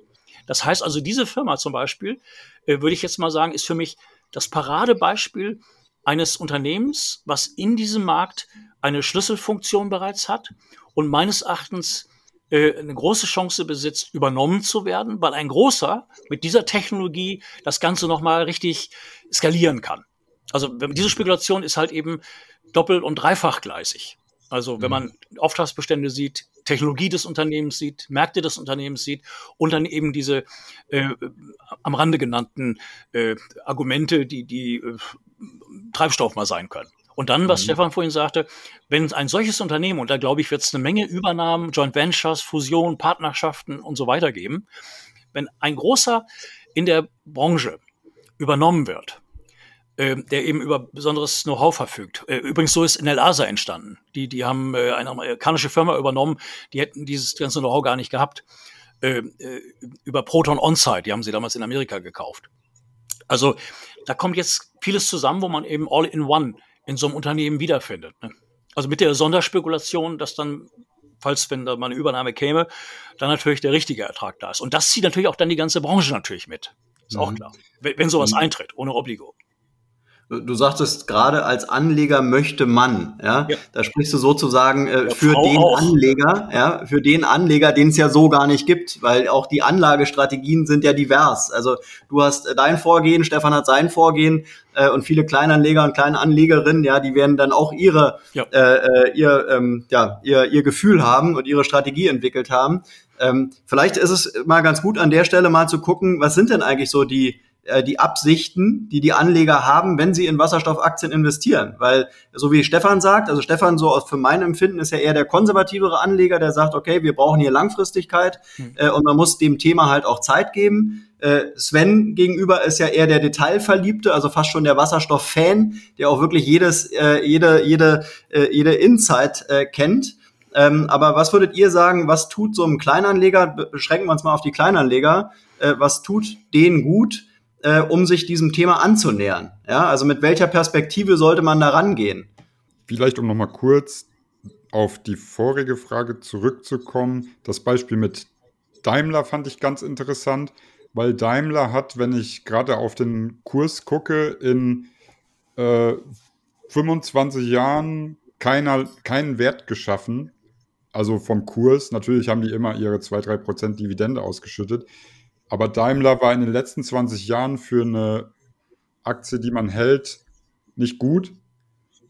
Speaker 3: Das heißt also, diese Firma zum Beispiel, äh, würde ich jetzt mal sagen, ist für mich das Paradebeispiel eines Unternehmens, was in diesem Markt eine Schlüsselfunktion bereits hat und meines Erachtens äh, eine große Chance besitzt, übernommen zu werden, weil ein großer mit dieser Technologie das Ganze nochmal richtig skalieren kann. Also diese Spekulation ist halt eben doppelt und dreifachgleisig. Also wenn mhm. man Auftragsbestände sieht, Technologie des Unternehmens sieht, Märkte des Unternehmens sieht und dann eben diese äh, am Rande genannten äh, Argumente, die, die äh, Treibstoff mal sein können. Und dann, was mhm. Stefan vorhin sagte, wenn ein solches Unternehmen, und da glaube ich, wird es eine Menge Übernahmen, Joint Ventures, Fusionen, Partnerschaften und so weiter geben, wenn ein großer in der Branche übernommen wird, äh, der eben über besonderes Know-how verfügt. Äh, übrigens, so ist NLASA entstanden. Die, die haben äh, eine amerikanische Firma übernommen, die hätten dieses ganze Know-how gar nicht gehabt. Äh, äh, über Proton Onsite, die haben sie damals in Amerika gekauft. Also da kommt jetzt vieles zusammen, wo man eben all in one in so einem Unternehmen wiederfindet. Ne? Also mit der Sonderspekulation, dass dann, falls wenn da mal eine Übernahme käme, dann natürlich der richtige Ertrag da ist. Und das zieht natürlich auch dann die ganze Branche natürlich mit. Ist mhm. auch klar. Wenn, wenn sowas mhm. eintritt, ohne Obligo.
Speaker 1: Du sagtest gerade, als Anleger möchte man, ja, ja. da sprichst du sozusagen äh, für Frau den auch. Anleger, ja, für den Anleger, den es ja so gar nicht gibt, weil auch die Anlagestrategien sind ja divers. Also du hast äh, dein Vorgehen, Stefan hat sein Vorgehen äh, und viele Kleinanleger und Kleinanlegerinnen, ja, die werden dann auch ihre, ja. Äh, äh, ihr, ähm, ja, ihr, ihr Gefühl haben und ihre Strategie entwickelt haben. Ähm, vielleicht ist es mal ganz gut an der Stelle mal zu gucken, was sind denn eigentlich so die die Absichten, die die Anleger haben, wenn sie in Wasserstoffaktien investieren. Weil, so wie Stefan sagt, also Stefan so aus, für mein Empfinden ist ja eher der konservativere Anleger, der sagt, okay, wir brauchen hier Langfristigkeit mhm. äh, und man muss dem Thema halt auch Zeit geben. Äh, Sven gegenüber ist ja eher der Detailverliebte, also fast schon der Wasserstoff-Fan, der auch wirklich jedes, äh, jede, jede, äh, jede Insight äh, kennt. Ähm, aber was würdet ihr sagen, was tut so einem Kleinanleger, beschränken wir uns mal auf die Kleinanleger, äh, was tut denen gut, äh, um sich diesem Thema anzunähern? Ja, also mit welcher Perspektive sollte man da rangehen?
Speaker 2: Vielleicht, um nochmal kurz auf die vorige Frage zurückzukommen. Das Beispiel mit Daimler fand ich ganz interessant, weil Daimler hat, wenn ich gerade auf den Kurs gucke, in äh, 25 Jahren keiner, keinen Wert geschaffen. Also vom Kurs. Natürlich haben die immer ihre 2-3% Dividende ausgeschüttet. Aber Daimler war in den letzten 20 Jahren für eine Aktie, die man hält, nicht gut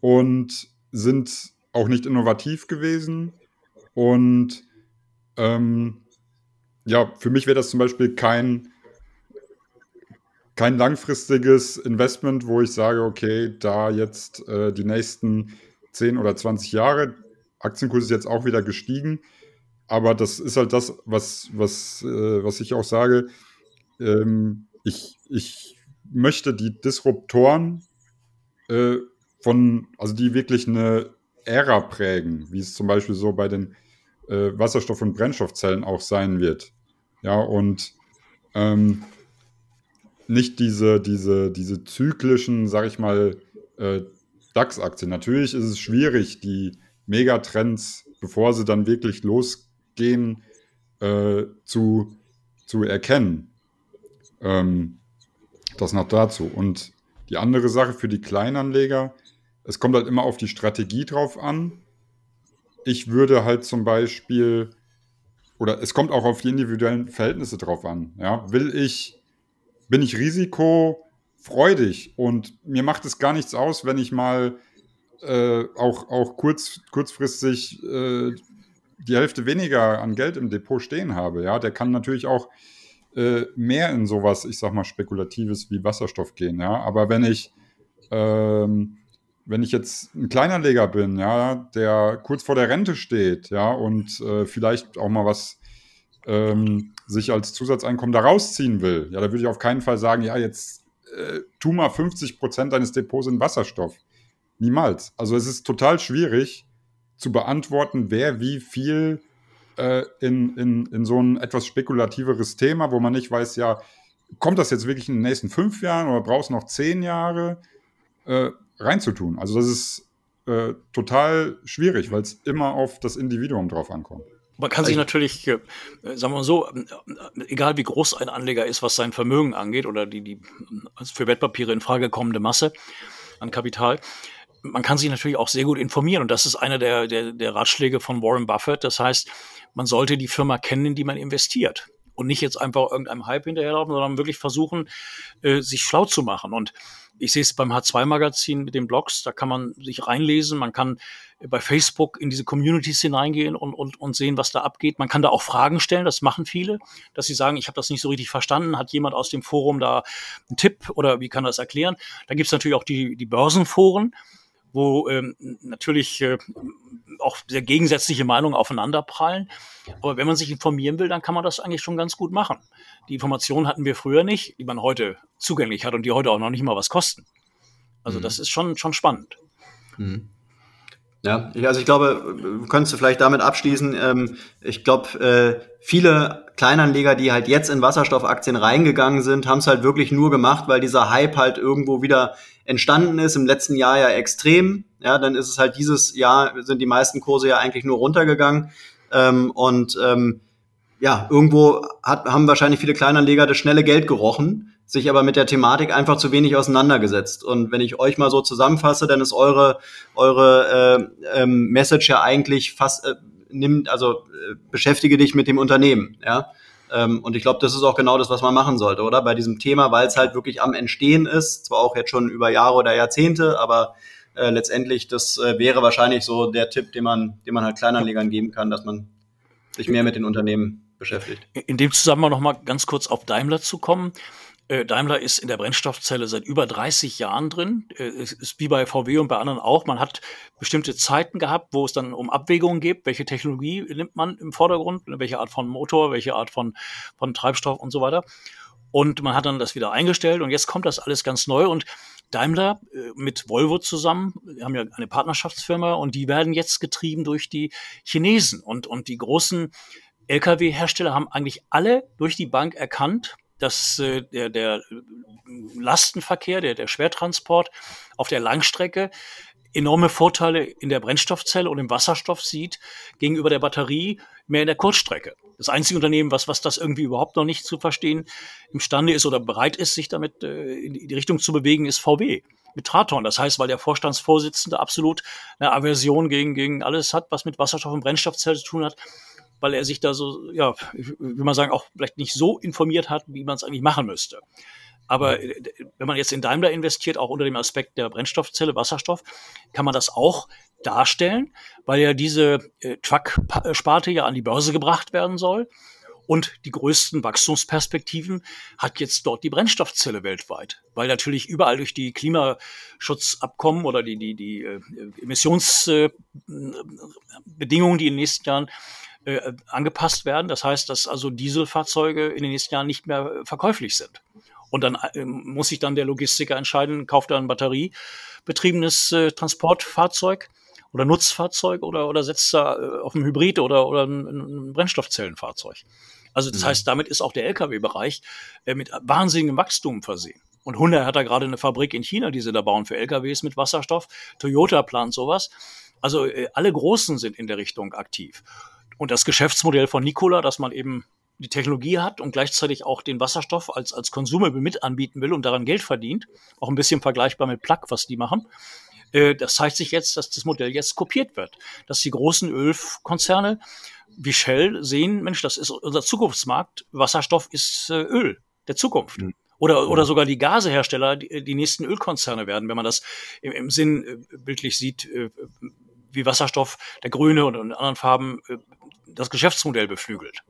Speaker 2: und sind auch nicht innovativ gewesen. Und ähm, ja, für mich wäre das zum Beispiel kein, kein langfristiges Investment, wo ich sage, okay, da jetzt äh, die nächsten 10 oder 20 Jahre, Aktienkurs ist jetzt auch wieder gestiegen, aber das ist halt das, was, was, äh, was ich auch sage. Ähm, ich, ich möchte die Disruptoren äh, von, also die wirklich eine Ära prägen, wie es zum Beispiel so bei den äh, Wasserstoff- und Brennstoffzellen auch sein wird. Ja, und ähm, nicht diese, diese, diese zyklischen, sag ich mal, äh, DAX-Aktien. Natürlich ist es schwierig, die Megatrends, bevor sie dann wirklich losgehen, gehen, äh, zu, zu erkennen. Ähm, das noch dazu. Und die andere Sache für die Kleinanleger, es kommt halt immer auf die Strategie drauf an. Ich würde halt zum Beispiel, oder es kommt auch auf die individuellen Verhältnisse drauf an. Ja? Will ich, bin ich risikofreudig und mir macht es gar nichts aus, wenn ich mal äh, auch, auch kurz, kurzfristig äh, die Hälfte weniger an Geld im Depot stehen habe, ja, der kann natürlich auch äh, mehr in sowas, ich sag mal, Spekulatives wie Wasserstoff gehen, ja. Aber wenn ich, ähm, wenn ich jetzt ein Kleinanleger bin, ja, der kurz vor der Rente steht, ja, und äh, vielleicht auch mal was ähm, sich als Zusatzeinkommen da rausziehen will, ja, da würde ich auf keinen Fall sagen, ja, jetzt äh, tu mal 50 Prozent deines Depots in Wasserstoff. Niemals. Also es ist total schwierig, zu beantworten, wer wie viel äh, in, in, in so ein etwas spekulativeres Thema, wo man nicht weiß, ja, kommt das jetzt wirklich in den nächsten fünf Jahren oder brauchst du noch zehn Jahre äh, reinzutun? Also das ist äh, total schwierig, weil es immer auf das Individuum drauf ankommt.
Speaker 3: Man kann sich also natürlich, äh, sagen wir mal so, äh, egal wie groß ein Anleger ist, was sein Vermögen angeht oder die, die für Wertpapiere in Frage kommende Masse, an Kapital. Man kann sich natürlich auch sehr gut informieren und das ist einer der, der, der Ratschläge von Warren Buffett. Das heißt, man sollte die Firma kennen, in die man investiert und nicht jetzt einfach irgendeinem Hype hinterherlaufen, sondern wirklich versuchen, äh, sich schlau zu machen. Und ich sehe es beim H2-Magazin mit den Blogs, da kann man sich reinlesen, man kann bei Facebook in diese Communities hineingehen und, und, und sehen, was da abgeht. Man kann da auch Fragen stellen, das machen viele, dass sie sagen, ich habe das nicht so richtig verstanden, hat jemand aus dem Forum da einen Tipp oder wie kann das erklären? Da gibt es natürlich auch die, die Börsenforen, wo ähm, natürlich äh, auch sehr gegensätzliche Meinungen aufeinanderprallen. Aber wenn man sich informieren will, dann kann man das eigentlich schon ganz gut machen. Die Informationen hatten wir früher nicht, die man heute zugänglich hat und die heute auch noch nicht mal was kosten. Also mhm. das ist schon, schon spannend.
Speaker 1: Mhm. Ja, also ich glaube, könntest du vielleicht damit abschließen. Ähm, ich glaube, äh, viele Kleinanleger, die halt jetzt in Wasserstoffaktien reingegangen sind, haben es halt wirklich nur gemacht, weil dieser Hype halt irgendwo wieder entstanden ist. Im letzten Jahr ja extrem. Ja, dann ist es halt dieses Jahr sind die meisten Kurse ja eigentlich nur runtergegangen. Ähm, und ähm, ja, irgendwo hat, haben wahrscheinlich viele Kleinanleger das schnelle Geld gerochen sich aber mit der Thematik einfach zu wenig auseinandergesetzt. Und wenn ich euch mal so zusammenfasse, dann ist eure, eure äh, ähm, Message ja eigentlich fast, äh, nimmt, also äh, beschäftige dich mit dem Unternehmen, ja. Ähm, und ich glaube, das ist auch genau das, was man machen sollte, oder? Bei diesem Thema, weil es halt wirklich am Entstehen ist, zwar auch jetzt schon über Jahre oder Jahrzehnte, aber äh, letztendlich, das äh, wäre wahrscheinlich so der Tipp, den man, den man halt Kleinanlegern geben kann, dass man sich mehr mit den Unternehmen beschäftigt.
Speaker 3: In dem Zusammenhang noch mal ganz kurz auf Daimler zu kommen. Äh, Daimler ist in der Brennstoffzelle seit über 30 Jahren drin. Äh, es ist wie bei VW und bei anderen auch. Man hat bestimmte Zeiten gehabt, wo es dann um Abwägungen geht. Welche Technologie nimmt man im Vordergrund? Welche Art von Motor? Welche Art von, von Treibstoff und so weiter? Und man hat dann das wieder eingestellt und jetzt kommt das alles ganz neu und Daimler äh, mit Volvo zusammen, wir haben ja eine Partnerschaftsfirma und die werden jetzt getrieben durch die Chinesen und, und die großen Lkw-Hersteller haben eigentlich alle durch die Bank erkannt, dass äh, der, der Lastenverkehr, der, der Schwertransport auf der Langstrecke enorme Vorteile in der Brennstoffzelle und im Wasserstoff sieht gegenüber der Batterie mehr in der Kurzstrecke. Das einzige Unternehmen, was, was das irgendwie überhaupt noch nicht zu verstehen imstande ist oder bereit ist, sich damit äh, in die Richtung zu bewegen, ist VW mit Traton. Das heißt, weil der Vorstandsvorsitzende absolut eine Aversion gegen, gegen alles hat, was mit Wasserstoff und Brennstoffzelle zu tun hat, weil er sich da so, ja, wie man sagen, auch vielleicht nicht so informiert hat, wie man es eigentlich machen müsste. Aber äh, wenn man jetzt in Daimler investiert, auch unter dem Aspekt der Brennstoffzelle, Wasserstoff, kann man das auch darstellen, weil ja diese äh, Truck-Sparte ja an die Börse gebracht werden soll. Und die größten Wachstumsperspektiven hat jetzt dort die Brennstoffzelle weltweit, weil natürlich überall durch die Klimaschutzabkommen oder die, die, die äh, Emissionsbedingungen, die in den nächsten Jahren äh, angepasst werden. Das heißt, dass also Dieselfahrzeuge in den nächsten Jahren nicht mehr verkäuflich sind. Und dann äh, muss sich dann der Logistiker entscheiden, kauft er ein batteriebetriebenes äh, Transportfahrzeug oder Nutzfahrzeug oder, oder setzt er äh, auf ein Hybrid oder, oder ein, ein Brennstoffzellenfahrzeug. Also das mhm. heißt, damit ist auch der Lkw-Bereich äh, mit wahnsinnigem Wachstum versehen. Und Hyundai hat da gerade eine Fabrik in China, die sie da bauen für LKWs mit Wasserstoff. Toyota plant sowas. Also äh, alle Großen sind in der Richtung aktiv. Und das Geschäftsmodell von Nikola, dass man eben die Technologie hat und gleichzeitig auch den Wasserstoff als, als Consumable mit anbieten will und daran Geld verdient, auch ein bisschen vergleichbar mit Plug, was die machen, äh, das zeigt sich jetzt, dass das Modell jetzt kopiert wird. Dass die großen Ölkonzerne wie Shell sehen, Mensch, das ist unser Zukunftsmarkt, Wasserstoff ist äh, Öl der Zukunft. Mhm. Oder, oder sogar die Gasehersteller, die, die nächsten Ölkonzerne werden, wenn man das im, im Sinn äh, bildlich sieht, äh, wie Wasserstoff, der grüne und in anderen Farben das Geschäftsmodell beflügelt.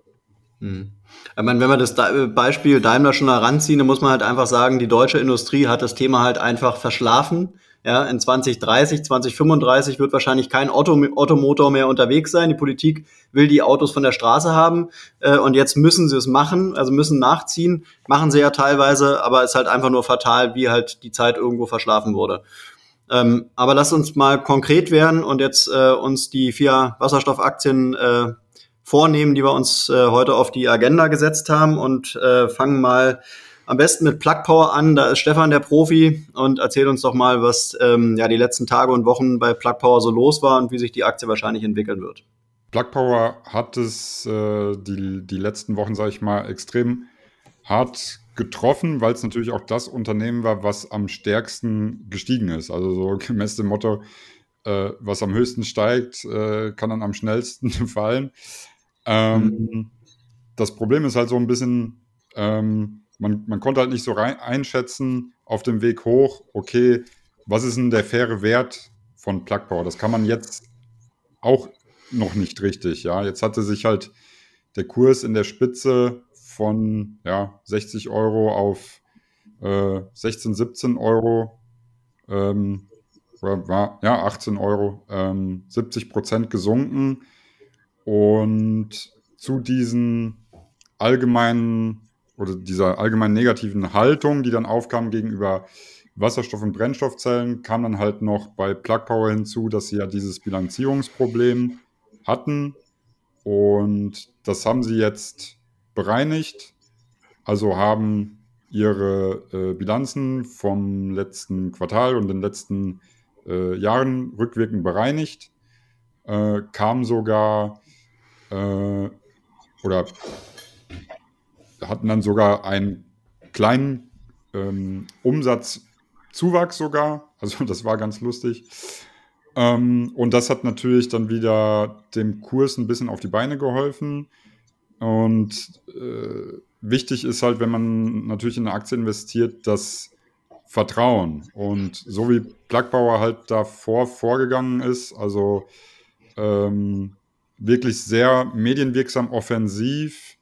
Speaker 1: Hm. Ich meine, wenn wir das Beispiel Daimler schon heranziehen, dann muss man halt einfach sagen, die deutsche Industrie hat das Thema halt einfach verschlafen. Ja, in 2030, 2035 wird wahrscheinlich kein Auto, Automotor mehr unterwegs sein. Die Politik will die Autos von der Straße haben äh, und jetzt müssen sie es machen, also müssen nachziehen. Machen sie ja teilweise, aber ist halt einfach nur fatal, wie halt die Zeit irgendwo verschlafen wurde. Ähm, aber lass uns mal konkret werden und jetzt äh, uns die vier Wasserstoffaktien äh, vornehmen, die wir uns äh, heute auf die Agenda gesetzt haben und äh, fangen mal am besten mit Plug Power an. Da ist Stefan der Profi und erzählt uns doch mal, was ähm, ja die letzten Tage und Wochen bei Plug Power so los war und wie sich die Aktie wahrscheinlich entwickeln wird.
Speaker 2: Plug Power hat es äh, die, die letzten Wochen, sage ich mal, extrem hart getroffen, weil es natürlich auch das Unternehmen war, was am stärksten gestiegen ist. Also so gemäß dem Motto, äh, was am höchsten steigt, äh, kann dann am schnellsten fallen. Ähm, mhm. Das Problem ist halt so ein bisschen, ähm, man, man konnte halt nicht so rein, einschätzen auf dem Weg hoch, okay, was ist denn der faire Wert von Plug Power? Das kann man jetzt auch noch nicht richtig. Ja, jetzt hatte sich halt der Kurs in der Spitze von ja, 60 Euro auf äh, 16, 17 Euro, ähm, war, ja, 18 Euro, ähm, 70 Prozent gesunken. Und zu diesen allgemeinen oder dieser allgemein negativen Haltung, die dann aufkam gegenüber Wasserstoff- und Brennstoffzellen, kam dann halt noch bei Plug Power hinzu, dass sie ja dieses Bilanzierungsproblem hatten. Und das haben sie jetzt bereinigt. Also haben ihre äh, Bilanzen vom letzten Quartal und den letzten äh, Jahren rückwirkend bereinigt. Äh, kam sogar äh, oder hatten dann sogar einen kleinen ähm, Umsatzzuwachs sogar. Also das war ganz lustig. Ähm, und das hat natürlich dann wieder dem Kurs ein bisschen auf die Beine geholfen. Und äh, wichtig ist halt, wenn man natürlich in eine Aktie investiert, das Vertrauen. Und so wie Plug Power halt davor vorgegangen ist, also ähm, wirklich sehr medienwirksam offensiv,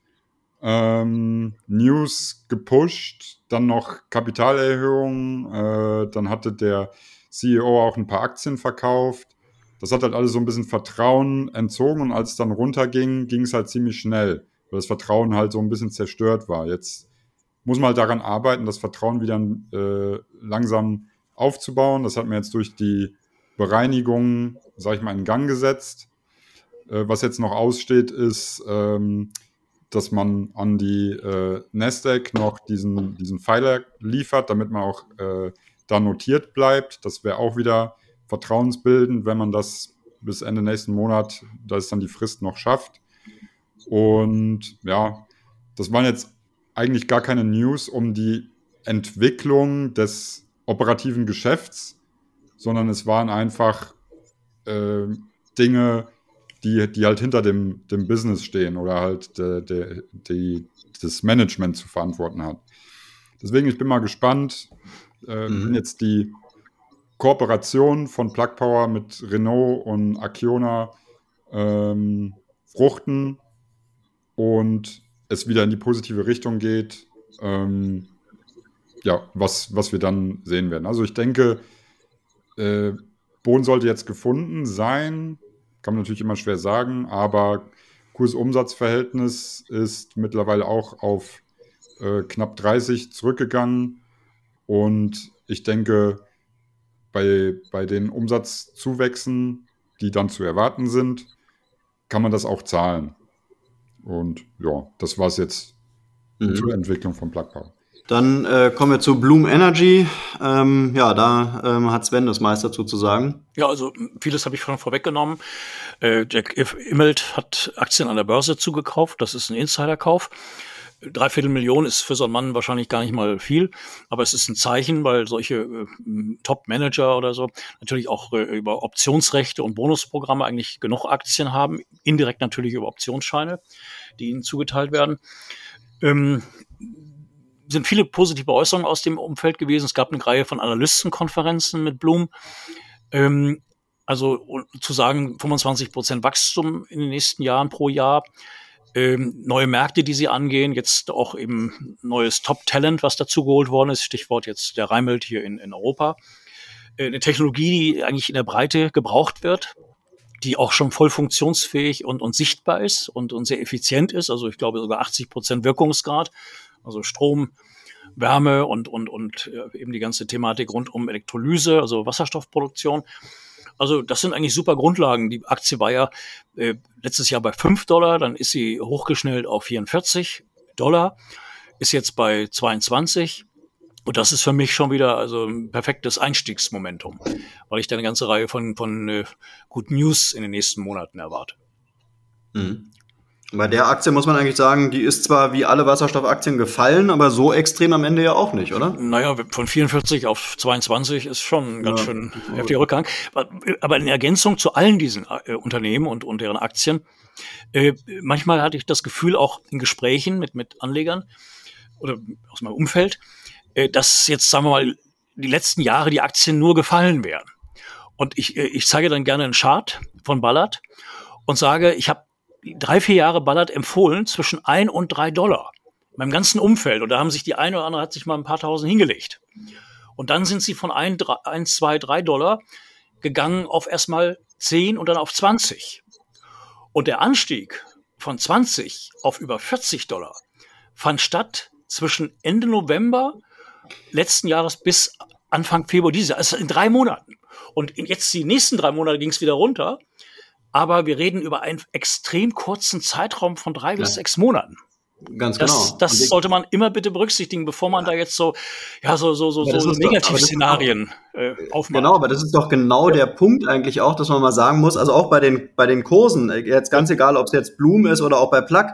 Speaker 2: ähm, News gepusht, dann noch Kapitalerhöhung, äh, dann hatte der CEO auch ein paar Aktien verkauft. Das hat halt alles so ein bisschen Vertrauen entzogen und als es dann runterging, ging es halt ziemlich schnell, weil das Vertrauen halt so ein bisschen zerstört war. Jetzt muss man halt daran arbeiten, das Vertrauen wieder äh, langsam aufzubauen. Das hat man jetzt durch die Bereinigung, sag ich mal, in Gang gesetzt. Äh, was jetzt noch aussteht, ist, ähm, dass man an die äh, Nasdaq noch diesen, diesen Pfeiler liefert, damit man auch äh, da notiert bleibt. Das wäre auch wieder vertrauensbildend, wenn man das bis Ende nächsten Monat, da ist dann die Frist noch schafft. Und ja, das waren jetzt eigentlich gar keine News um die Entwicklung des operativen Geschäfts, sondern es waren einfach äh, Dinge, die, die halt hinter dem, dem Business stehen oder halt de, de, de, das Management zu verantworten hat. Deswegen, ich bin mal gespannt, äh, mhm. jetzt die Kooperation von Plug Power mit Renault und Acciona ähm, fruchten und es wieder in die positive Richtung geht. Ähm, ja, was, was wir dann sehen werden. Also ich denke, äh, Boden sollte jetzt gefunden sein. Kann man natürlich immer schwer sagen, aber Kurs-Umsatz-Verhältnis ist mittlerweile auch auf äh, knapp 30 zurückgegangen. Und ich denke, bei, bei den Umsatzzuwächsen, die dann zu erwarten sind, kann man das auch zahlen. Und ja, das war es jetzt mhm. zur Entwicklung von Plug Power.
Speaker 1: Dann äh, kommen wir zu Bloom Energy. Ähm, ja, da ähm, hat Sven das meiste dazu zu sagen.
Speaker 3: Ja, also vieles habe ich schon vorweggenommen. Äh, Jack Immelt hat Aktien an der Börse zugekauft. Das ist ein Insiderkauf. Dreiviertel Millionen ist für so einen Mann wahrscheinlich gar nicht mal viel, aber es ist ein Zeichen, weil solche äh, Top-Manager oder so natürlich auch äh, über Optionsrechte und Bonusprogramme eigentlich genug Aktien haben, indirekt natürlich über Optionsscheine, die ihnen zugeteilt werden. Ähm, sind viele positive Äußerungen aus dem Umfeld gewesen. Es gab eine Reihe von Analystenkonferenzen mit Bloom. Ähm, also zu sagen, 25 Prozent Wachstum in den nächsten Jahren pro Jahr ähm, neue Märkte, die sie angehen, jetzt auch eben neues Top-Talent, was dazu geholt worden ist, Stichwort jetzt der Reimelt hier in, in Europa. Äh, eine Technologie, die eigentlich in der Breite gebraucht wird, die auch schon voll funktionsfähig und, und sichtbar ist und, und sehr effizient ist, also ich glaube sogar 80 Prozent Wirkungsgrad, also Strom, Wärme und, und, und äh, eben die ganze Thematik rund um Elektrolyse, also Wasserstoffproduktion. Also das sind eigentlich super Grundlagen. Die Aktie war ja äh, letztes Jahr bei 5 Dollar, dann ist sie hochgeschnellt auf 44 Dollar, ist jetzt bei 22. Und das ist für mich schon wieder also ein perfektes Einstiegsmomentum, weil ich da eine ganze Reihe von, von äh, guten News in den nächsten Monaten erwarte.
Speaker 1: Mhm. Bei der Aktie muss man eigentlich sagen, die ist zwar wie alle Wasserstoffaktien gefallen, aber so extrem am Ende ja auch nicht, oder?
Speaker 3: Naja, von 44 auf 22 ist schon ein ganz ja. schön heftiger Rückgang. Aber in Ergänzung zu allen diesen äh, Unternehmen und, und deren Aktien, äh, manchmal hatte ich das Gefühl, auch in Gesprächen mit, mit Anlegern oder aus meinem Umfeld, äh, dass jetzt, sagen wir mal, die letzten Jahre die Aktien nur gefallen wären. Und ich, ich zeige dann gerne einen Chart von Ballard und sage, ich habe drei, vier Jahre Ballard empfohlen zwischen ein und drei Dollar. In meinem ganzen Umfeld. Und da haben sich die eine oder andere hat sich mal ein paar tausend hingelegt. Und dann sind sie von ein, drei, ein zwei, drei Dollar gegangen auf erstmal zehn und dann auf 20. Und der Anstieg von 20 auf über 40 Dollar fand statt zwischen Ende November letzten Jahres bis Anfang Februar dieses Jahres, also in drei Monaten. Und jetzt die nächsten drei Monate ging es wieder runter aber wir reden über einen extrem kurzen Zeitraum von drei ja. bis sechs Monaten.
Speaker 1: Ganz genau.
Speaker 3: Das, das sollte man immer bitte berücksichtigen, bevor man da jetzt so, ja, so, so, so, so Negativszenarien
Speaker 1: äh, aufmacht. Genau, aber das ist doch genau der Punkt eigentlich auch, dass man mal sagen muss, also auch bei den, bei den Kursen, jetzt ganz egal, ob es jetzt Bloom ist oder auch bei Plug,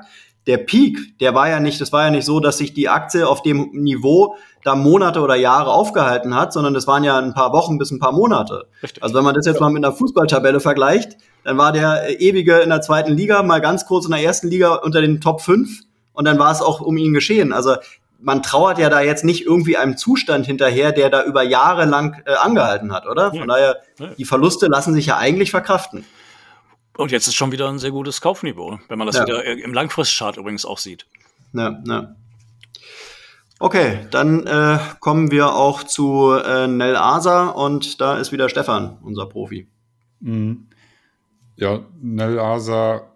Speaker 1: der Peak, der war ja nicht, das war ja nicht so, dass sich die Aktie auf dem Niveau da Monate oder Jahre aufgehalten hat, sondern das waren ja ein paar Wochen bis ein paar Monate. Richtig. Also wenn man das jetzt mal mit einer Fußballtabelle vergleicht, dann war der äh, ewige in der zweiten Liga mal ganz kurz in der ersten Liga unter den Top 5 und dann war es auch um ihn geschehen. Also man trauert ja da jetzt nicht irgendwie einem Zustand hinterher, der da über Jahre lang äh, angehalten hat, oder? Von ja. daher, die Verluste lassen sich ja eigentlich verkraften.
Speaker 3: Und jetzt ist schon wieder ein sehr gutes Kaufniveau, wenn man das ja. wieder im Langfristchart übrigens auch sieht.
Speaker 1: Ja, ja. Okay, dann äh, kommen wir auch zu äh, Nel Asa und da ist wieder Stefan, unser Profi.
Speaker 2: Mhm. Ja, Nel Asa,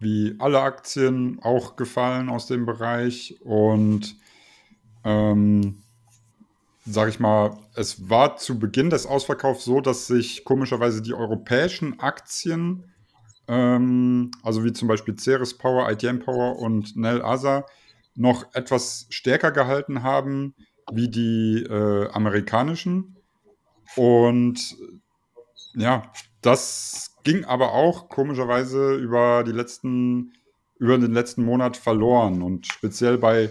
Speaker 2: wie alle Aktien, auch gefallen aus dem Bereich und ähm, sag ich mal, es war zu Beginn des Ausverkaufs so, dass sich komischerweise die europäischen Aktien ähm, also wie zum Beispiel Ceres Power, ITM Power und Nel Asa, noch etwas stärker gehalten haben wie die äh, amerikanischen. Und ja, das ging aber auch komischerweise über die letzten, über den letzten Monat verloren. Und speziell bei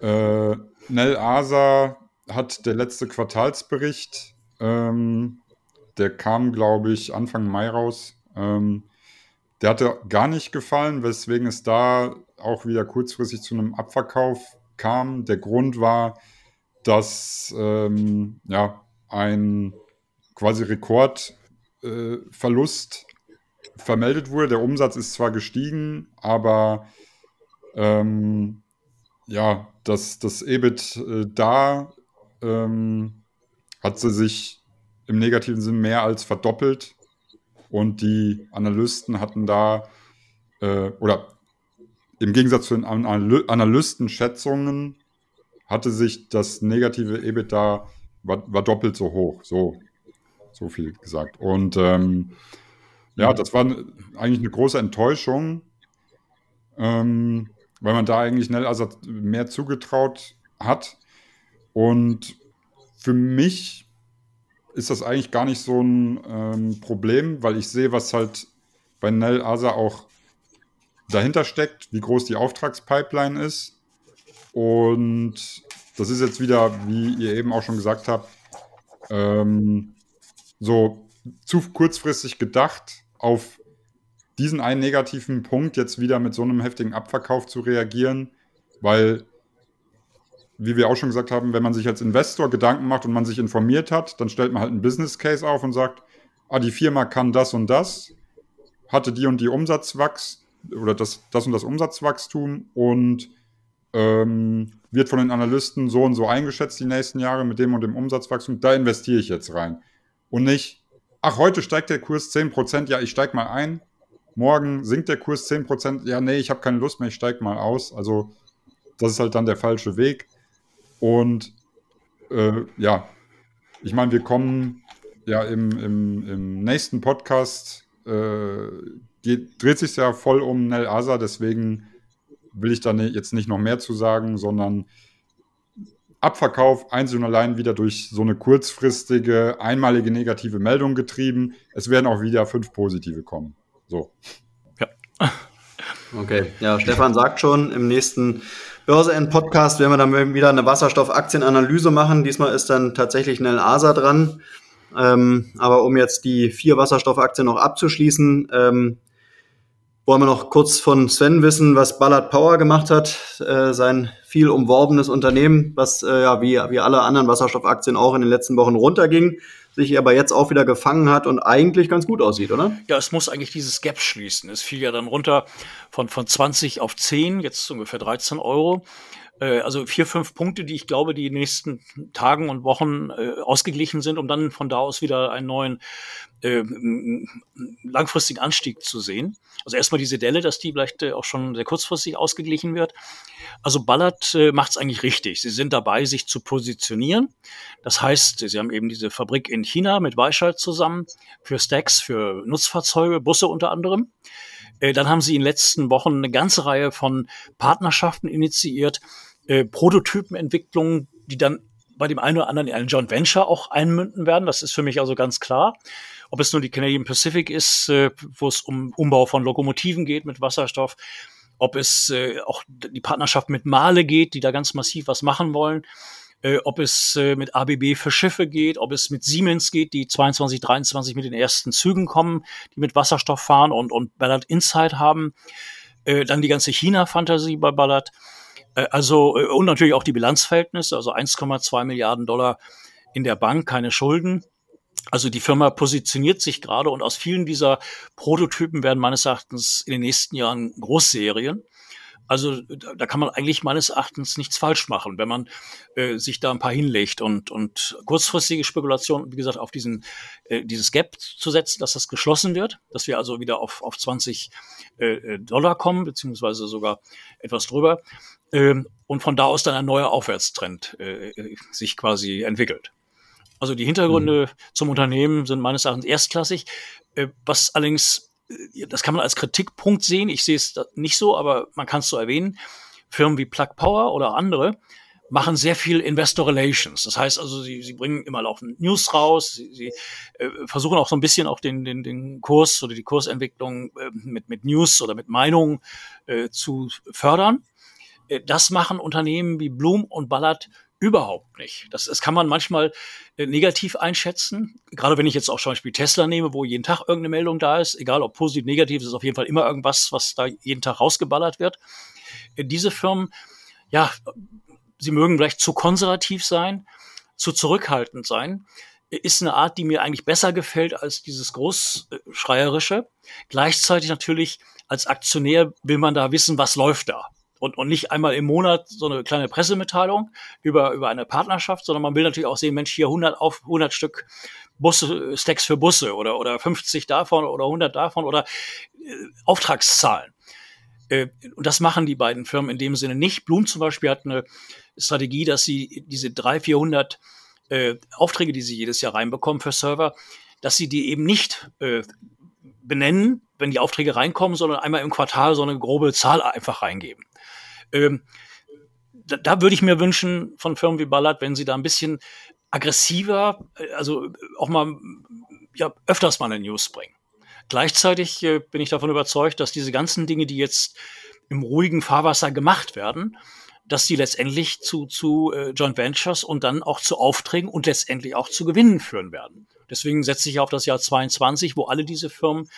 Speaker 2: äh, Nel Asa hat der letzte Quartalsbericht, ähm, der kam, glaube ich, Anfang Mai raus, ähm, der hatte gar nicht gefallen, weswegen es da auch wieder kurzfristig zu einem Abverkauf kam. Der Grund war, dass ähm, ja, ein quasi Rekordverlust äh, vermeldet wurde. Der Umsatz ist zwar gestiegen, aber ähm, ja, das, das EBIT äh, da ähm, hat sie sich im negativen Sinn mehr als verdoppelt und die Analysten hatten da, äh, oder im Gegensatz zu den Analystenschätzungen, hatte sich das negative EBITDA war, war doppelt so hoch. So, so viel gesagt. Und ähm, ja, mhm. das war eigentlich eine große Enttäuschung, ähm, weil man da eigentlich schnell also mehr zugetraut hat. Und für mich ist das eigentlich gar nicht so ein ähm, Problem, weil ich sehe, was halt bei Nell Asa auch dahinter steckt, wie groß die Auftragspipeline ist. Und das ist jetzt wieder, wie ihr eben auch schon gesagt habt, ähm, so zu kurzfristig gedacht, auf diesen einen negativen Punkt jetzt wieder mit so einem heftigen Abverkauf zu reagieren, weil wie wir auch schon gesagt haben, wenn man sich als Investor Gedanken macht und man sich informiert hat, dann stellt man halt einen Business Case auf und sagt, ah, die Firma kann das und das, hatte die und die Umsatzwachs oder das, das und das Umsatzwachstum und ähm, wird von den Analysten so und so eingeschätzt die nächsten Jahre mit dem und dem Umsatzwachstum, da investiere ich jetzt rein. Und nicht, ach, heute steigt der Kurs 10%, ja, ich steige mal ein. Morgen sinkt der Kurs 10%, ja, nee, ich habe keine Lust mehr, ich steige mal aus. Also, das ist halt dann der falsche Weg. Und äh, ja, ich meine, wir kommen ja im, im, im nächsten Podcast, äh, geht, dreht sich ja voll um Nel Asa, deswegen will ich da ne, jetzt nicht noch mehr zu sagen, sondern Abverkauf einzeln und allein wieder durch so eine kurzfristige, einmalige negative Meldung getrieben. Es werden auch wieder fünf positive kommen. So.
Speaker 3: Ja.
Speaker 1: Okay, ja, Stefan sagt schon, im nächsten Börse End Podcast werden wir dann wieder eine Wasserstoffaktienanalyse machen. Diesmal ist dann tatsächlich Nel Asa dran. Ähm, aber um jetzt die vier Wasserstoffaktien noch abzuschließen, ähm, wollen wir noch kurz von Sven wissen, was Ballard Power gemacht hat, äh, sein viel umworbenes Unternehmen, was äh, ja wie, wie alle anderen Wasserstoffaktien auch in den letzten Wochen runterging, sich aber jetzt auch wieder gefangen hat und eigentlich ganz gut aussieht, oder?
Speaker 3: Ja, es muss eigentlich dieses Gap schließen. Es fiel ja dann runter von, von 20 auf 10, jetzt ungefähr 13 Euro. Äh, also vier, fünf Punkte, die ich glaube, die nächsten Tagen und Wochen äh, ausgeglichen sind, um dann von da aus wieder einen neuen äh, langfristigen Anstieg zu sehen. Also erstmal diese Delle, dass die vielleicht äh, auch schon sehr kurzfristig ausgeglichen wird. Also Ballard äh, macht es eigentlich richtig. Sie sind dabei, sich zu positionieren. Das heißt, sie haben eben diese Fabrik in China mit Weichheit zusammen für Stacks, für Nutzfahrzeuge, Busse unter anderem. Äh, dann haben sie in den letzten Wochen eine ganze Reihe von Partnerschaften initiiert, äh, Prototypenentwicklungen, die dann bei dem einen oder anderen in einen Joint Venture auch einmünden werden. Das ist für mich also ganz klar. Ob es nur die Canadian Pacific ist, äh, wo es um Umbau von Lokomotiven geht mit Wasserstoff, ob es äh, auch die Partnerschaft mit Male geht, die da ganz massiv was machen wollen, äh, ob es äh, mit ABB für Schiffe geht, ob es mit Siemens geht, die 22, 23 mit den ersten Zügen kommen, die mit Wasserstoff fahren und, und Ballard Insight haben. Äh, dann die ganze China-Fantasie bei Ballard. Äh, also, äh, und natürlich auch die Bilanzverhältnisse, also 1,2 Milliarden Dollar in der Bank, keine Schulden. Also die Firma positioniert sich gerade und aus vielen dieser Prototypen werden meines Erachtens in den nächsten Jahren Großserien. Also da kann man eigentlich meines Erachtens nichts falsch machen, wenn man äh, sich da ein paar hinlegt und, und kurzfristige Spekulationen, wie gesagt, auf diesen, äh, dieses Gap zu setzen, dass das geschlossen wird, dass wir also wieder auf, auf 20 äh, äh, Dollar kommen, beziehungsweise sogar etwas drüber, ähm, und von da aus dann ein neuer Aufwärtstrend äh, sich quasi entwickelt. Also die Hintergründe mhm. zum Unternehmen sind meines Erachtens erstklassig, äh, was allerdings, äh, das kann man als Kritikpunkt sehen, ich sehe es nicht so, aber man kann es so erwähnen, Firmen wie Plug Power oder andere machen sehr viel Investor Relations. Das heißt also, sie, sie bringen immer laufend News raus, sie, sie äh, versuchen auch so ein bisschen auch den, den, den Kurs oder die Kursentwicklung äh, mit, mit News oder mit Meinungen äh, zu fördern. Äh, das machen Unternehmen wie Bloom und Ballard überhaupt nicht. Das, das kann man manchmal äh, negativ einschätzen. Gerade wenn ich jetzt auch zum Beispiel Tesla nehme, wo jeden Tag irgendeine Meldung da ist, egal ob positiv, negativ, ist auf jeden Fall immer irgendwas, was da jeden Tag rausgeballert wird. Äh, diese Firmen, ja, sie mögen vielleicht zu konservativ sein, zu zurückhaltend sein, ist eine Art, die mir eigentlich besser gefällt als dieses Großschreierische. Gleichzeitig natürlich als Aktionär will man da wissen, was läuft da und, und nicht einmal im Monat so eine kleine Pressemitteilung über, über eine Partnerschaft, sondern man will natürlich auch sehen, Mensch, hier 100 auf 100 Stück Busse, Stacks für Busse oder, oder 50 davon oder 100 davon oder äh, Auftragszahlen. Äh, und das machen die beiden Firmen in dem Sinne nicht. Blum zum Beispiel hat eine Strategie, dass sie diese 300, 400 äh, Aufträge, die sie jedes Jahr reinbekommen für Server, dass sie die eben nicht äh, benennen, wenn die Aufträge reinkommen, sondern einmal im Quartal so eine grobe Zahl einfach reingeben. Ähm, da, da würde ich mir wünschen von Firmen wie Ballard, wenn sie da ein bisschen aggressiver, äh, also auch mal ja, öfters mal eine News bringen. Gleichzeitig äh, bin ich davon überzeugt, dass diese ganzen Dinge, die jetzt im ruhigen Fahrwasser gemacht werden, dass die letztendlich zu, zu äh, Joint Ventures und dann auch zu Aufträgen und letztendlich auch zu Gewinnen führen werden. Deswegen setze ich auf das Jahr 22, wo alle diese Firmen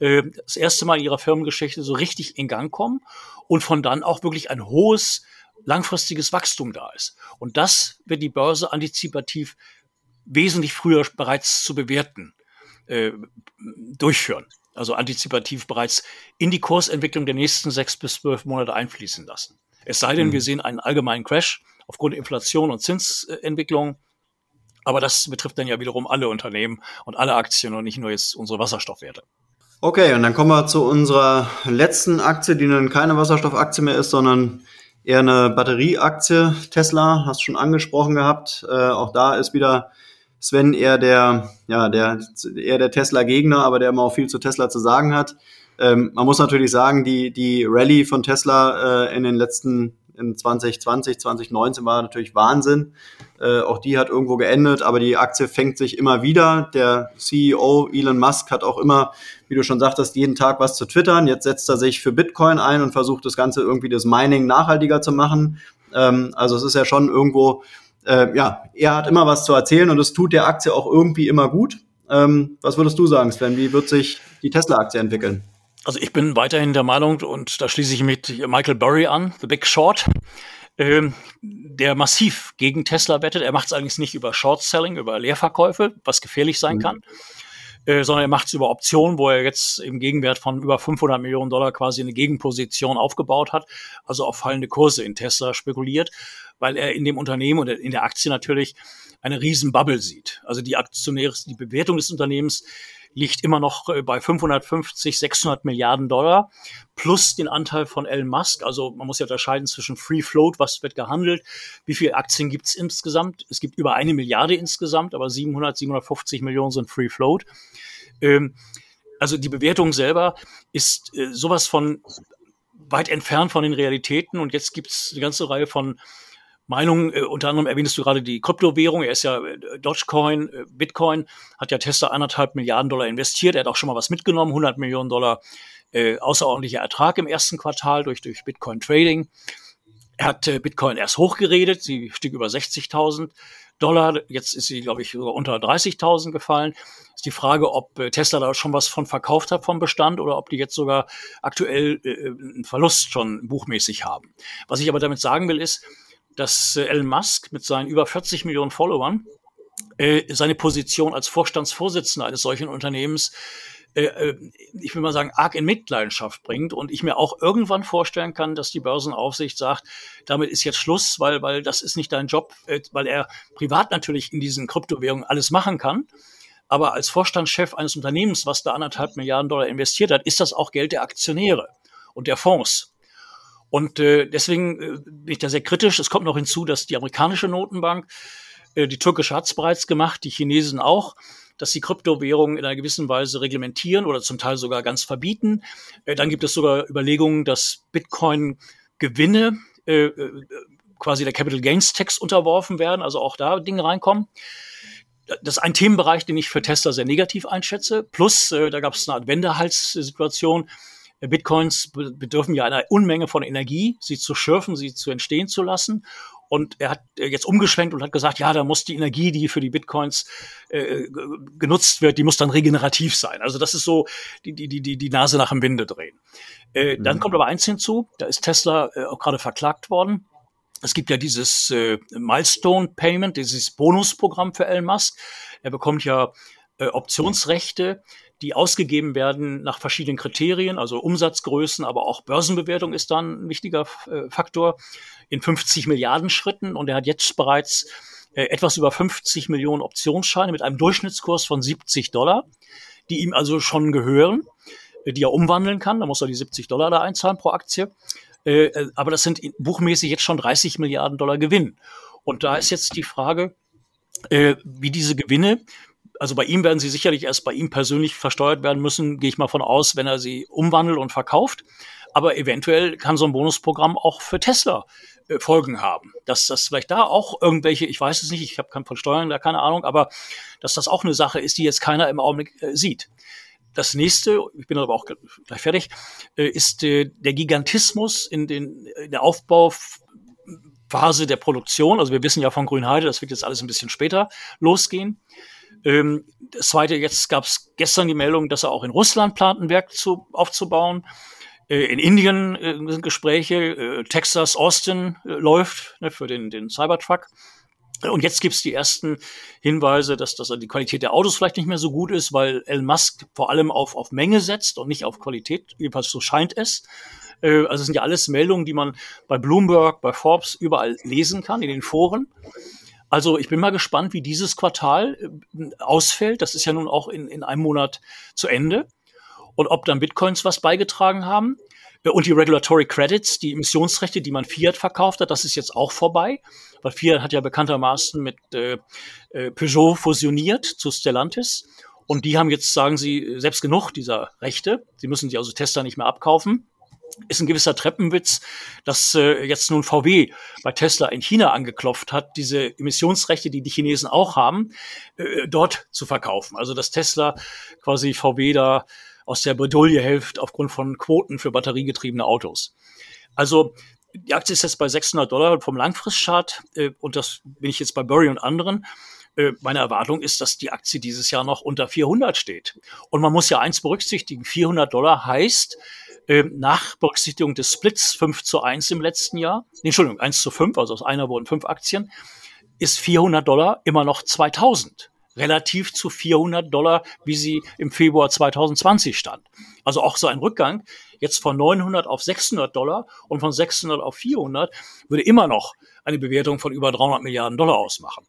Speaker 3: äh, das erste Mal in ihrer Firmengeschichte so richtig in Gang kommen und von dann auch wirklich ein hohes langfristiges Wachstum da ist. Und das wird die Börse antizipativ wesentlich früher bereits zu bewerten äh, durchführen. Also antizipativ bereits in die Kursentwicklung der nächsten sechs bis zwölf Monate einfließen lassen. Es sei denn, mhm. wir sehen einen allgemeinen Crash aufgrund Inflation und Zinsentwicklung. Aber das betrifft dann ja wiederum alle Unternehmen und alle Aktien und nicht nur jetzt unsere Wasserstoffwerte.
Speaker 1: Okay, und dann kommen wir zu unserer letzten Aktie, die nun keine Wasserstoffaktie mehr ist, sondern eher eine Batterieaktie. Tesla, hast du schon angesprochen gehabt. Äh, auch da ist wieder Sven eher der, ja, der, eher der Tesla-Gegner, aber der immer auch viel zu Tesla zu sagen hat. Ähm, man muss natürlich sagen, die, die Rallye von Tesla äh, in den letzten in 2020, 2019 war natürlich Wahnsinn. Äh, auch die hat irgendwo geendet, aber die Aktie fängt sich immer wieder. Der CEO Elon Musk hat auch immer, wie du schon sagtest, jeden Tag was zu twittern. Jetzt setzt er sich für Bitcoin ein und versucht das Ganze irgendwie das Mining nachhaltiger zu machen. Ähm, also es ist ja schon irgendwo, äh, ja, er hat immer was zu erzählen und es tut der Aktie auch irgendwie immer gut. Ähm, was würdest du sagen, Sven? Wie wird sich die Tesla-Aktie entwickeln?
Speaker 3: Also ich bin weiterhin der Meinung, und da schließe ich mit Michael Burry an, The Big Short, ähm, der massiv gegen Tesla wettet. Er macht es allerdings nicht über Short-Selling, über Leerverkäufe, was gefährlich sein mhm. kann, äh, sondern er macht es über Optionen, wo er jetzt im Gegenwert von über 500 Millionen Dollar quasi eine Gegenposition aufgebaut hat, also auf fallende Kurse in Tesla spekuliert, weil er in dem Unternehmen und in der Aktie natürlich eine riesen Bubble sieht. Also die Aktionäre, die Bewertung des Unternehmens liegt immer noch äh, bei 550, 600 Milliarden Dollar plus den Anteil von Elon Musk. Also man muss ja unterscheiden zwischen Free Float, was wird gehandelt, wie viele Aktien gibt es insgesamt. Es gibt über eine Milliarde insgesamt, aber 700, 750 Millionen sind Free Float. Ähm, also die Bewertung selber ist äh, sowas von weit entfernt von den Realitäten und jetzt gibt es eine ganze Reihe von Meinung, äh, unter anderem erwähnst du gerade die Kryptowährung. Er ist ja äh, Dogecoin, äh, Bitcoin, hat ja Tesla anderthalb Milliarden Dollar investiert. Er hat auch schon mal was mitgenommen, 100 Millionen Dollar äh, außerordentlicher Ertrag im ersten Quartal durch, durch Bitcoin Trading. Er hat äh, Bitcoin erst hochgeredet, sie stieg über 60.000 Dollar. Jetzt ist sie, glaube ich, sogar unter 30.000 gefallen. Ist die Frage, ob äh, Tesla da schon was von verkauft hat vom Bestand oder ob die jetzt sogar aktuell äh, einen Verlust schon buchmäßig haben. Was ich aber damit sagen will, ist, dass äh, Elon Musk mit seinen über 40 Millionen Followern äh, seine Position als Vorstandsvorsitzender eines solchen Unternehmens äh, äh, ich will mal sagen, arg in Mitleidenschaft bringt und ich mir auch irgendwann vorstellen kann, dass die Börsenaufsicht sagt, damit ist jetzt Schluss, weil, weil das ist nicht dein Job, äh, weil er privat natürlich in diesen Kryptowährungen alles machen kann. Aber als Vorstandschef eines Unternehmens, was da anderthalb Milliarden Dollar investiert hat, ist das auch Geld der Aktionäre und der Fonds. Und äh, deswegen äh, bin ich da sehr kritisch. Es kommt noch hinzu, dass die amerikanische Notenbank, äh, die türkische hat es bereits gemacht, die Chinesen auch, dass sie Kryptowährungen in einer gewissen Weise reglementieren oder zum Teil sogar ganz verbieten. Äh, dann gibt es sogar Überlegungen, dass Bitcoin-Gewinne äh, äh, quasi der Capital Gains Tax unterworfen werden, also auch da Dinge reinkommen. Das ist ein Themenbereich, den ich für Tesla sehr negativ einschätze. Plus, äh, da gab es eine Art Wendehaltssituation. Bitcoins bedürfen ja einer Unmenge von Energie, sie zu schürfen, sie zu entstehen zu lassen. Und er hat äh, jetzt umgeschwenkt und hat gesagt, ja, da muss die Energie, die für die Bitcoins äh, genutzt wird, die muss dann regenerativ sein. Also das ist so die, die, die, die Nase nach dem Winde drehen. Äh, mhm. Dann kommt aber eins hinzu, da ist Tesla äh, auch gerade verklagt worden. Es gibt ja dieses äh, Milestone Payment, dieses Bonusprogramm für Elon Musk. Er bekommt ja äh, Optionsrechte die ausgegeben werden nach verschiedenen Kriterien, also Umsatzgrößen, aber auch Börsenbewertung ist dann ein wichtiger äh, Faktor in 50 Milliarden Schritten und er hat jetzt bereits äh, etwas über 50 Millionen Optionsscheine mit einem Durchschnittskurs von 70 Dollar, die ihm also schon gehören, äh, die er umwandeln kann. Da muss er die 70 Dollar da einzahlen pro Aktie. aber das sind buchmäßig jetzt schon 30 Milliarden Dollar Gewinn. Und da ist jetzt die Frage, wie diese Gewinne also bei ihm werden sie sicherlich erst bei ihm persönlich versteuert werden müssen, gehe ich mal von aus, wenn er sie umwandelt und verkauft. Aber eventuell kann so ein Bonusprogramm auch für Tesla äh, Folgen haben. Dass das vielleicht da auch irgendwelche, ich weiß es nicht, ich habe von Steuern da keine Ahnung, aber dass das auch eine Sache ist, die jetzt keiner im Augenblick äh, sieht. Das nächste, ich bin aber auch gleich fertig, äh, ist äh, der Gigantismus in, den, in der Aufbauphase der Produktion. Also wir wissen ja von Grünheide, das wird jetzt alles ein bisschen später losgehen. Ähm, das zweite, jetzt gab es gestern die Meldung, dass er auch in Russland plant, ein Werk zu, aufzubauen. Äh, in Indien äh, sind Gespräche, äh, Texas, Austin äh, läuft ne, für den, den Cybertruck. Und jetzt gibt es die ersten Hinweise, dass, dass die Qualität der Autos vielleicht nicht mehr so gut ist, weil Elon Musk vor allem auf, auf Menge setzt und nicht auf Qualität. Jedenfalls so scheint es. Äh, also es sind ja alles Meldungen, die man bei Bloomberg, bei Forbes überall lesen kann, in den Foren. Also ich bin mal gespannt, wie dieses Quartal äh, ausfällt. Das ist ja nun auch in, in einem Monat zu Ende. Und ob dann Bitcoins was beigetragen haben. Äh, und die Regulatory Credits, die Emissionsrechte, die man Fiat verkauft hat, das ist jetzt auch vorbei. Weil Fiat hat ja bekanntermaßen mit äh, äh, Peugeot fusioniert zu Stellantis. Und die haben jetzt, sagen sie, selbst genug dieser Rechte. Sie müssen die also Tesla nicht mehr abkaufen. Ist ein gewisser Treppenwitz, dass äh, jetzt nun VW bei Tesla in China angeklopft hat, diese Emissionsrechte, die die Chinesen auch haben, äh, dort zu verkaufen. Also dass Tesla quasi VW da aus der Bredouille hilft aufgrund von Quoten für batteriegetriebene Autos. Also die Aktie ist jetzt bei 600 Dollar vom Langfristchart äh, und das bin ich jetzt bei Burry und anderen. Äh, meine Erwartung ist, dass die Aktie dieses Jahr noch unter 400 steht. Und man muss ja eins berücksichtigen, 400 Dollar heißt, äh, nach Berücksichtigung des Splits 5 zu 1 im letzten Jahr, nee, Entschuldigung, 1 zu 5, also aus einer wurden fünf Aktien, ist 400 Dollar immer noch 2000 relativ zu 400 Dollar, wie sie im Februar 2020 stand. Also auch so ein Rückgang jetzt von 900 auf 600 Dollar und von 600 auf 400 würde immer noch eine Bewertung von über 300 Milliarden Dollar ausmachen.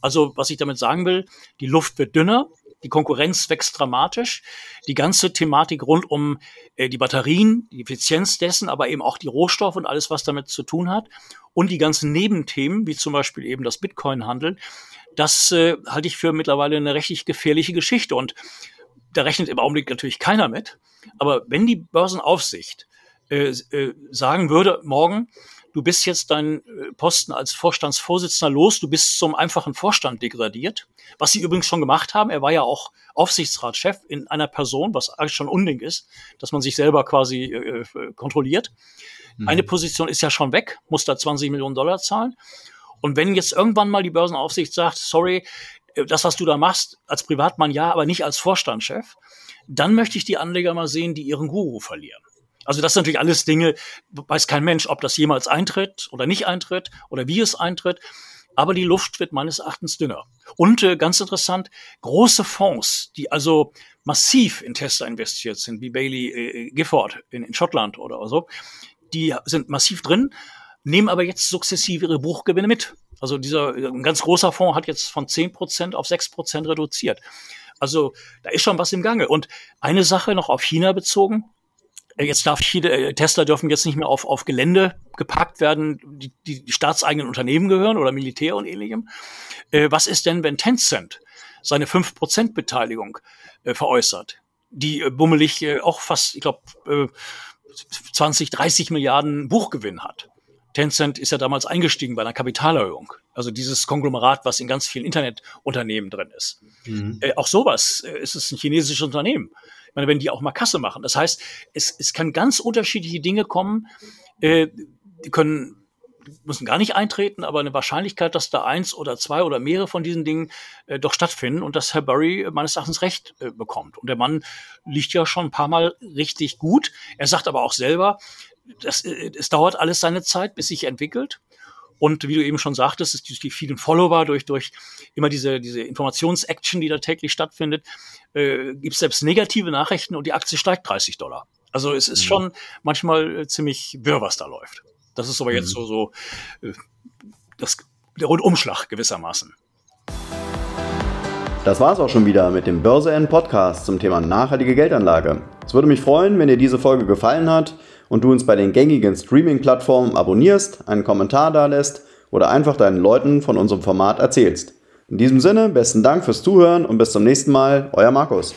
Speaker 3: Also was ich damit sagen will, die Luft wird dünner, die Konkurrenz wächst dramatisch. Die ganze Thematik rund um äh, die Batterien, die Effizienz dessen, aber eben auch die Rohstoffe und alles, was damit zu tun hat. Und die ganzen Nebenthemen, wie zum Beispiel eben das Bitcoin-Handel, das äh, halte ich für mittlerweile eine richtig gefährliche Geschichte. Und da rechnet im Augenblick natürlich keiner mit. Aber wenn die Börsenaufsicht äh, äh, sagen würde, morgen, du bist jetzt deinen äh, Posten als Vorstandsvorsitzender los, du bist zum einfachen Vorstand degradiert, was sie übrigens schon gemacht haben. Er war ja auch Aufsichtsratschef in einer Person, was eigentlich schon unding ist, dass man sich selber quasi äh, äh kontrolliert. Mhm. Eine Position ist ja schon weg, muss da 20 Millionen Dollar zahlen. Und wenn jetzt irgendwann mal die Börsenaufsicht sagt, sorry, äh, das, was du da machst, als Privatmann ja, aber nicht als Vorstandschef, dann möchte ich die Anleger mal sehen, die ihren Guru verlieren. Also das sind natürlich alles Dinge, weiß kein Mensch, ob das jemals eintritt oder nicht eintritt oder wie es eintritt. Aber die Luft wird meines Erachtens dünner. Und äh, ganz interessant, große Fonds, die also massiv in Tesla investiert sind, wie Bailey äh, Gifford in, in Schottland oder so, die sind massiv drin, nehmen aber jetzt sukzessive ihre Buchgewinne mit. Also dieser ein ganz großer Fonds hat jetzt von 10% auf 6% reduziert. Also da ist schon was im Gange. Und eine Sache noch auf China bezogen. Äh, jetzt darf China, äh, Tesla dürfen jetzt nicht mehr auf, auf Gelände geparkt werden, die, die, staatseigenen Unternehmen gehören oder Militär und ähnlichem. Äh, was ist denn, wenn Tencent seine 5% Beteiligung äh, veräußert? Die äh, bummelig äh, auch fast, ich glaube, äh, 20, 30 Milliarden Buchgewinn hat. Tencent ist ja damals eingestiegen bei einer Kapitalerhöhung. Also dieses Konglomerat, was in ganz vielen Internetunternehmen drin ist. Mhm. Äh, auch sowas äh, ist es ein chinesisches Unternehmen. Ich meine, wenn die auch mal Kasse machen. Das heißt, es, es kann ganz unterschiedliche Dinge kommen. Äh, die können müssen gar nicht eintreten, aber eine Wahrscheinlichkeit, dass da eins oder zwei oder mehrere von diesen Dingen äh, doch stattfinden und dass Herr Burry meines Erachtens recht äh, bekommt. Und der Mann liegt ja schon ein paar Mal richtig gut. Er sagt aber auch selber, das, äh, es dauert alles seine Zeit, bis sich entwickelt. Und wie du eben schon sagtest, ist durch die vielen Follower, durch, durch immer diese, diese Informationsaction, die da täglich stattfindet, äh, gibt es selbst negative Nachrichten und die Aktie steigt 30 Dollar. Also es ist mhm. schon manchmal äh, ziemlich wirr, was da läuft. Das ist aber mhm. jetzt so, so äh, das, der Rundumschlag gewissermaßen.
Speaker 1: Das war's auch schon wieder mit dem Börse N Podcast zum Thema nachhaltige Geldanlage. Es würde mich freuen, wenn dir diese Folge gefallen hat und du uns bei den gängigen Streaming-Plattformen abonnierst, einen Kommentar da lässt oder einfach deinen Leuten von unserem Format erzählst. In diesem Sinne, besten Dank fürs Zuhören und bis zum nächsten Mal, euer Markus.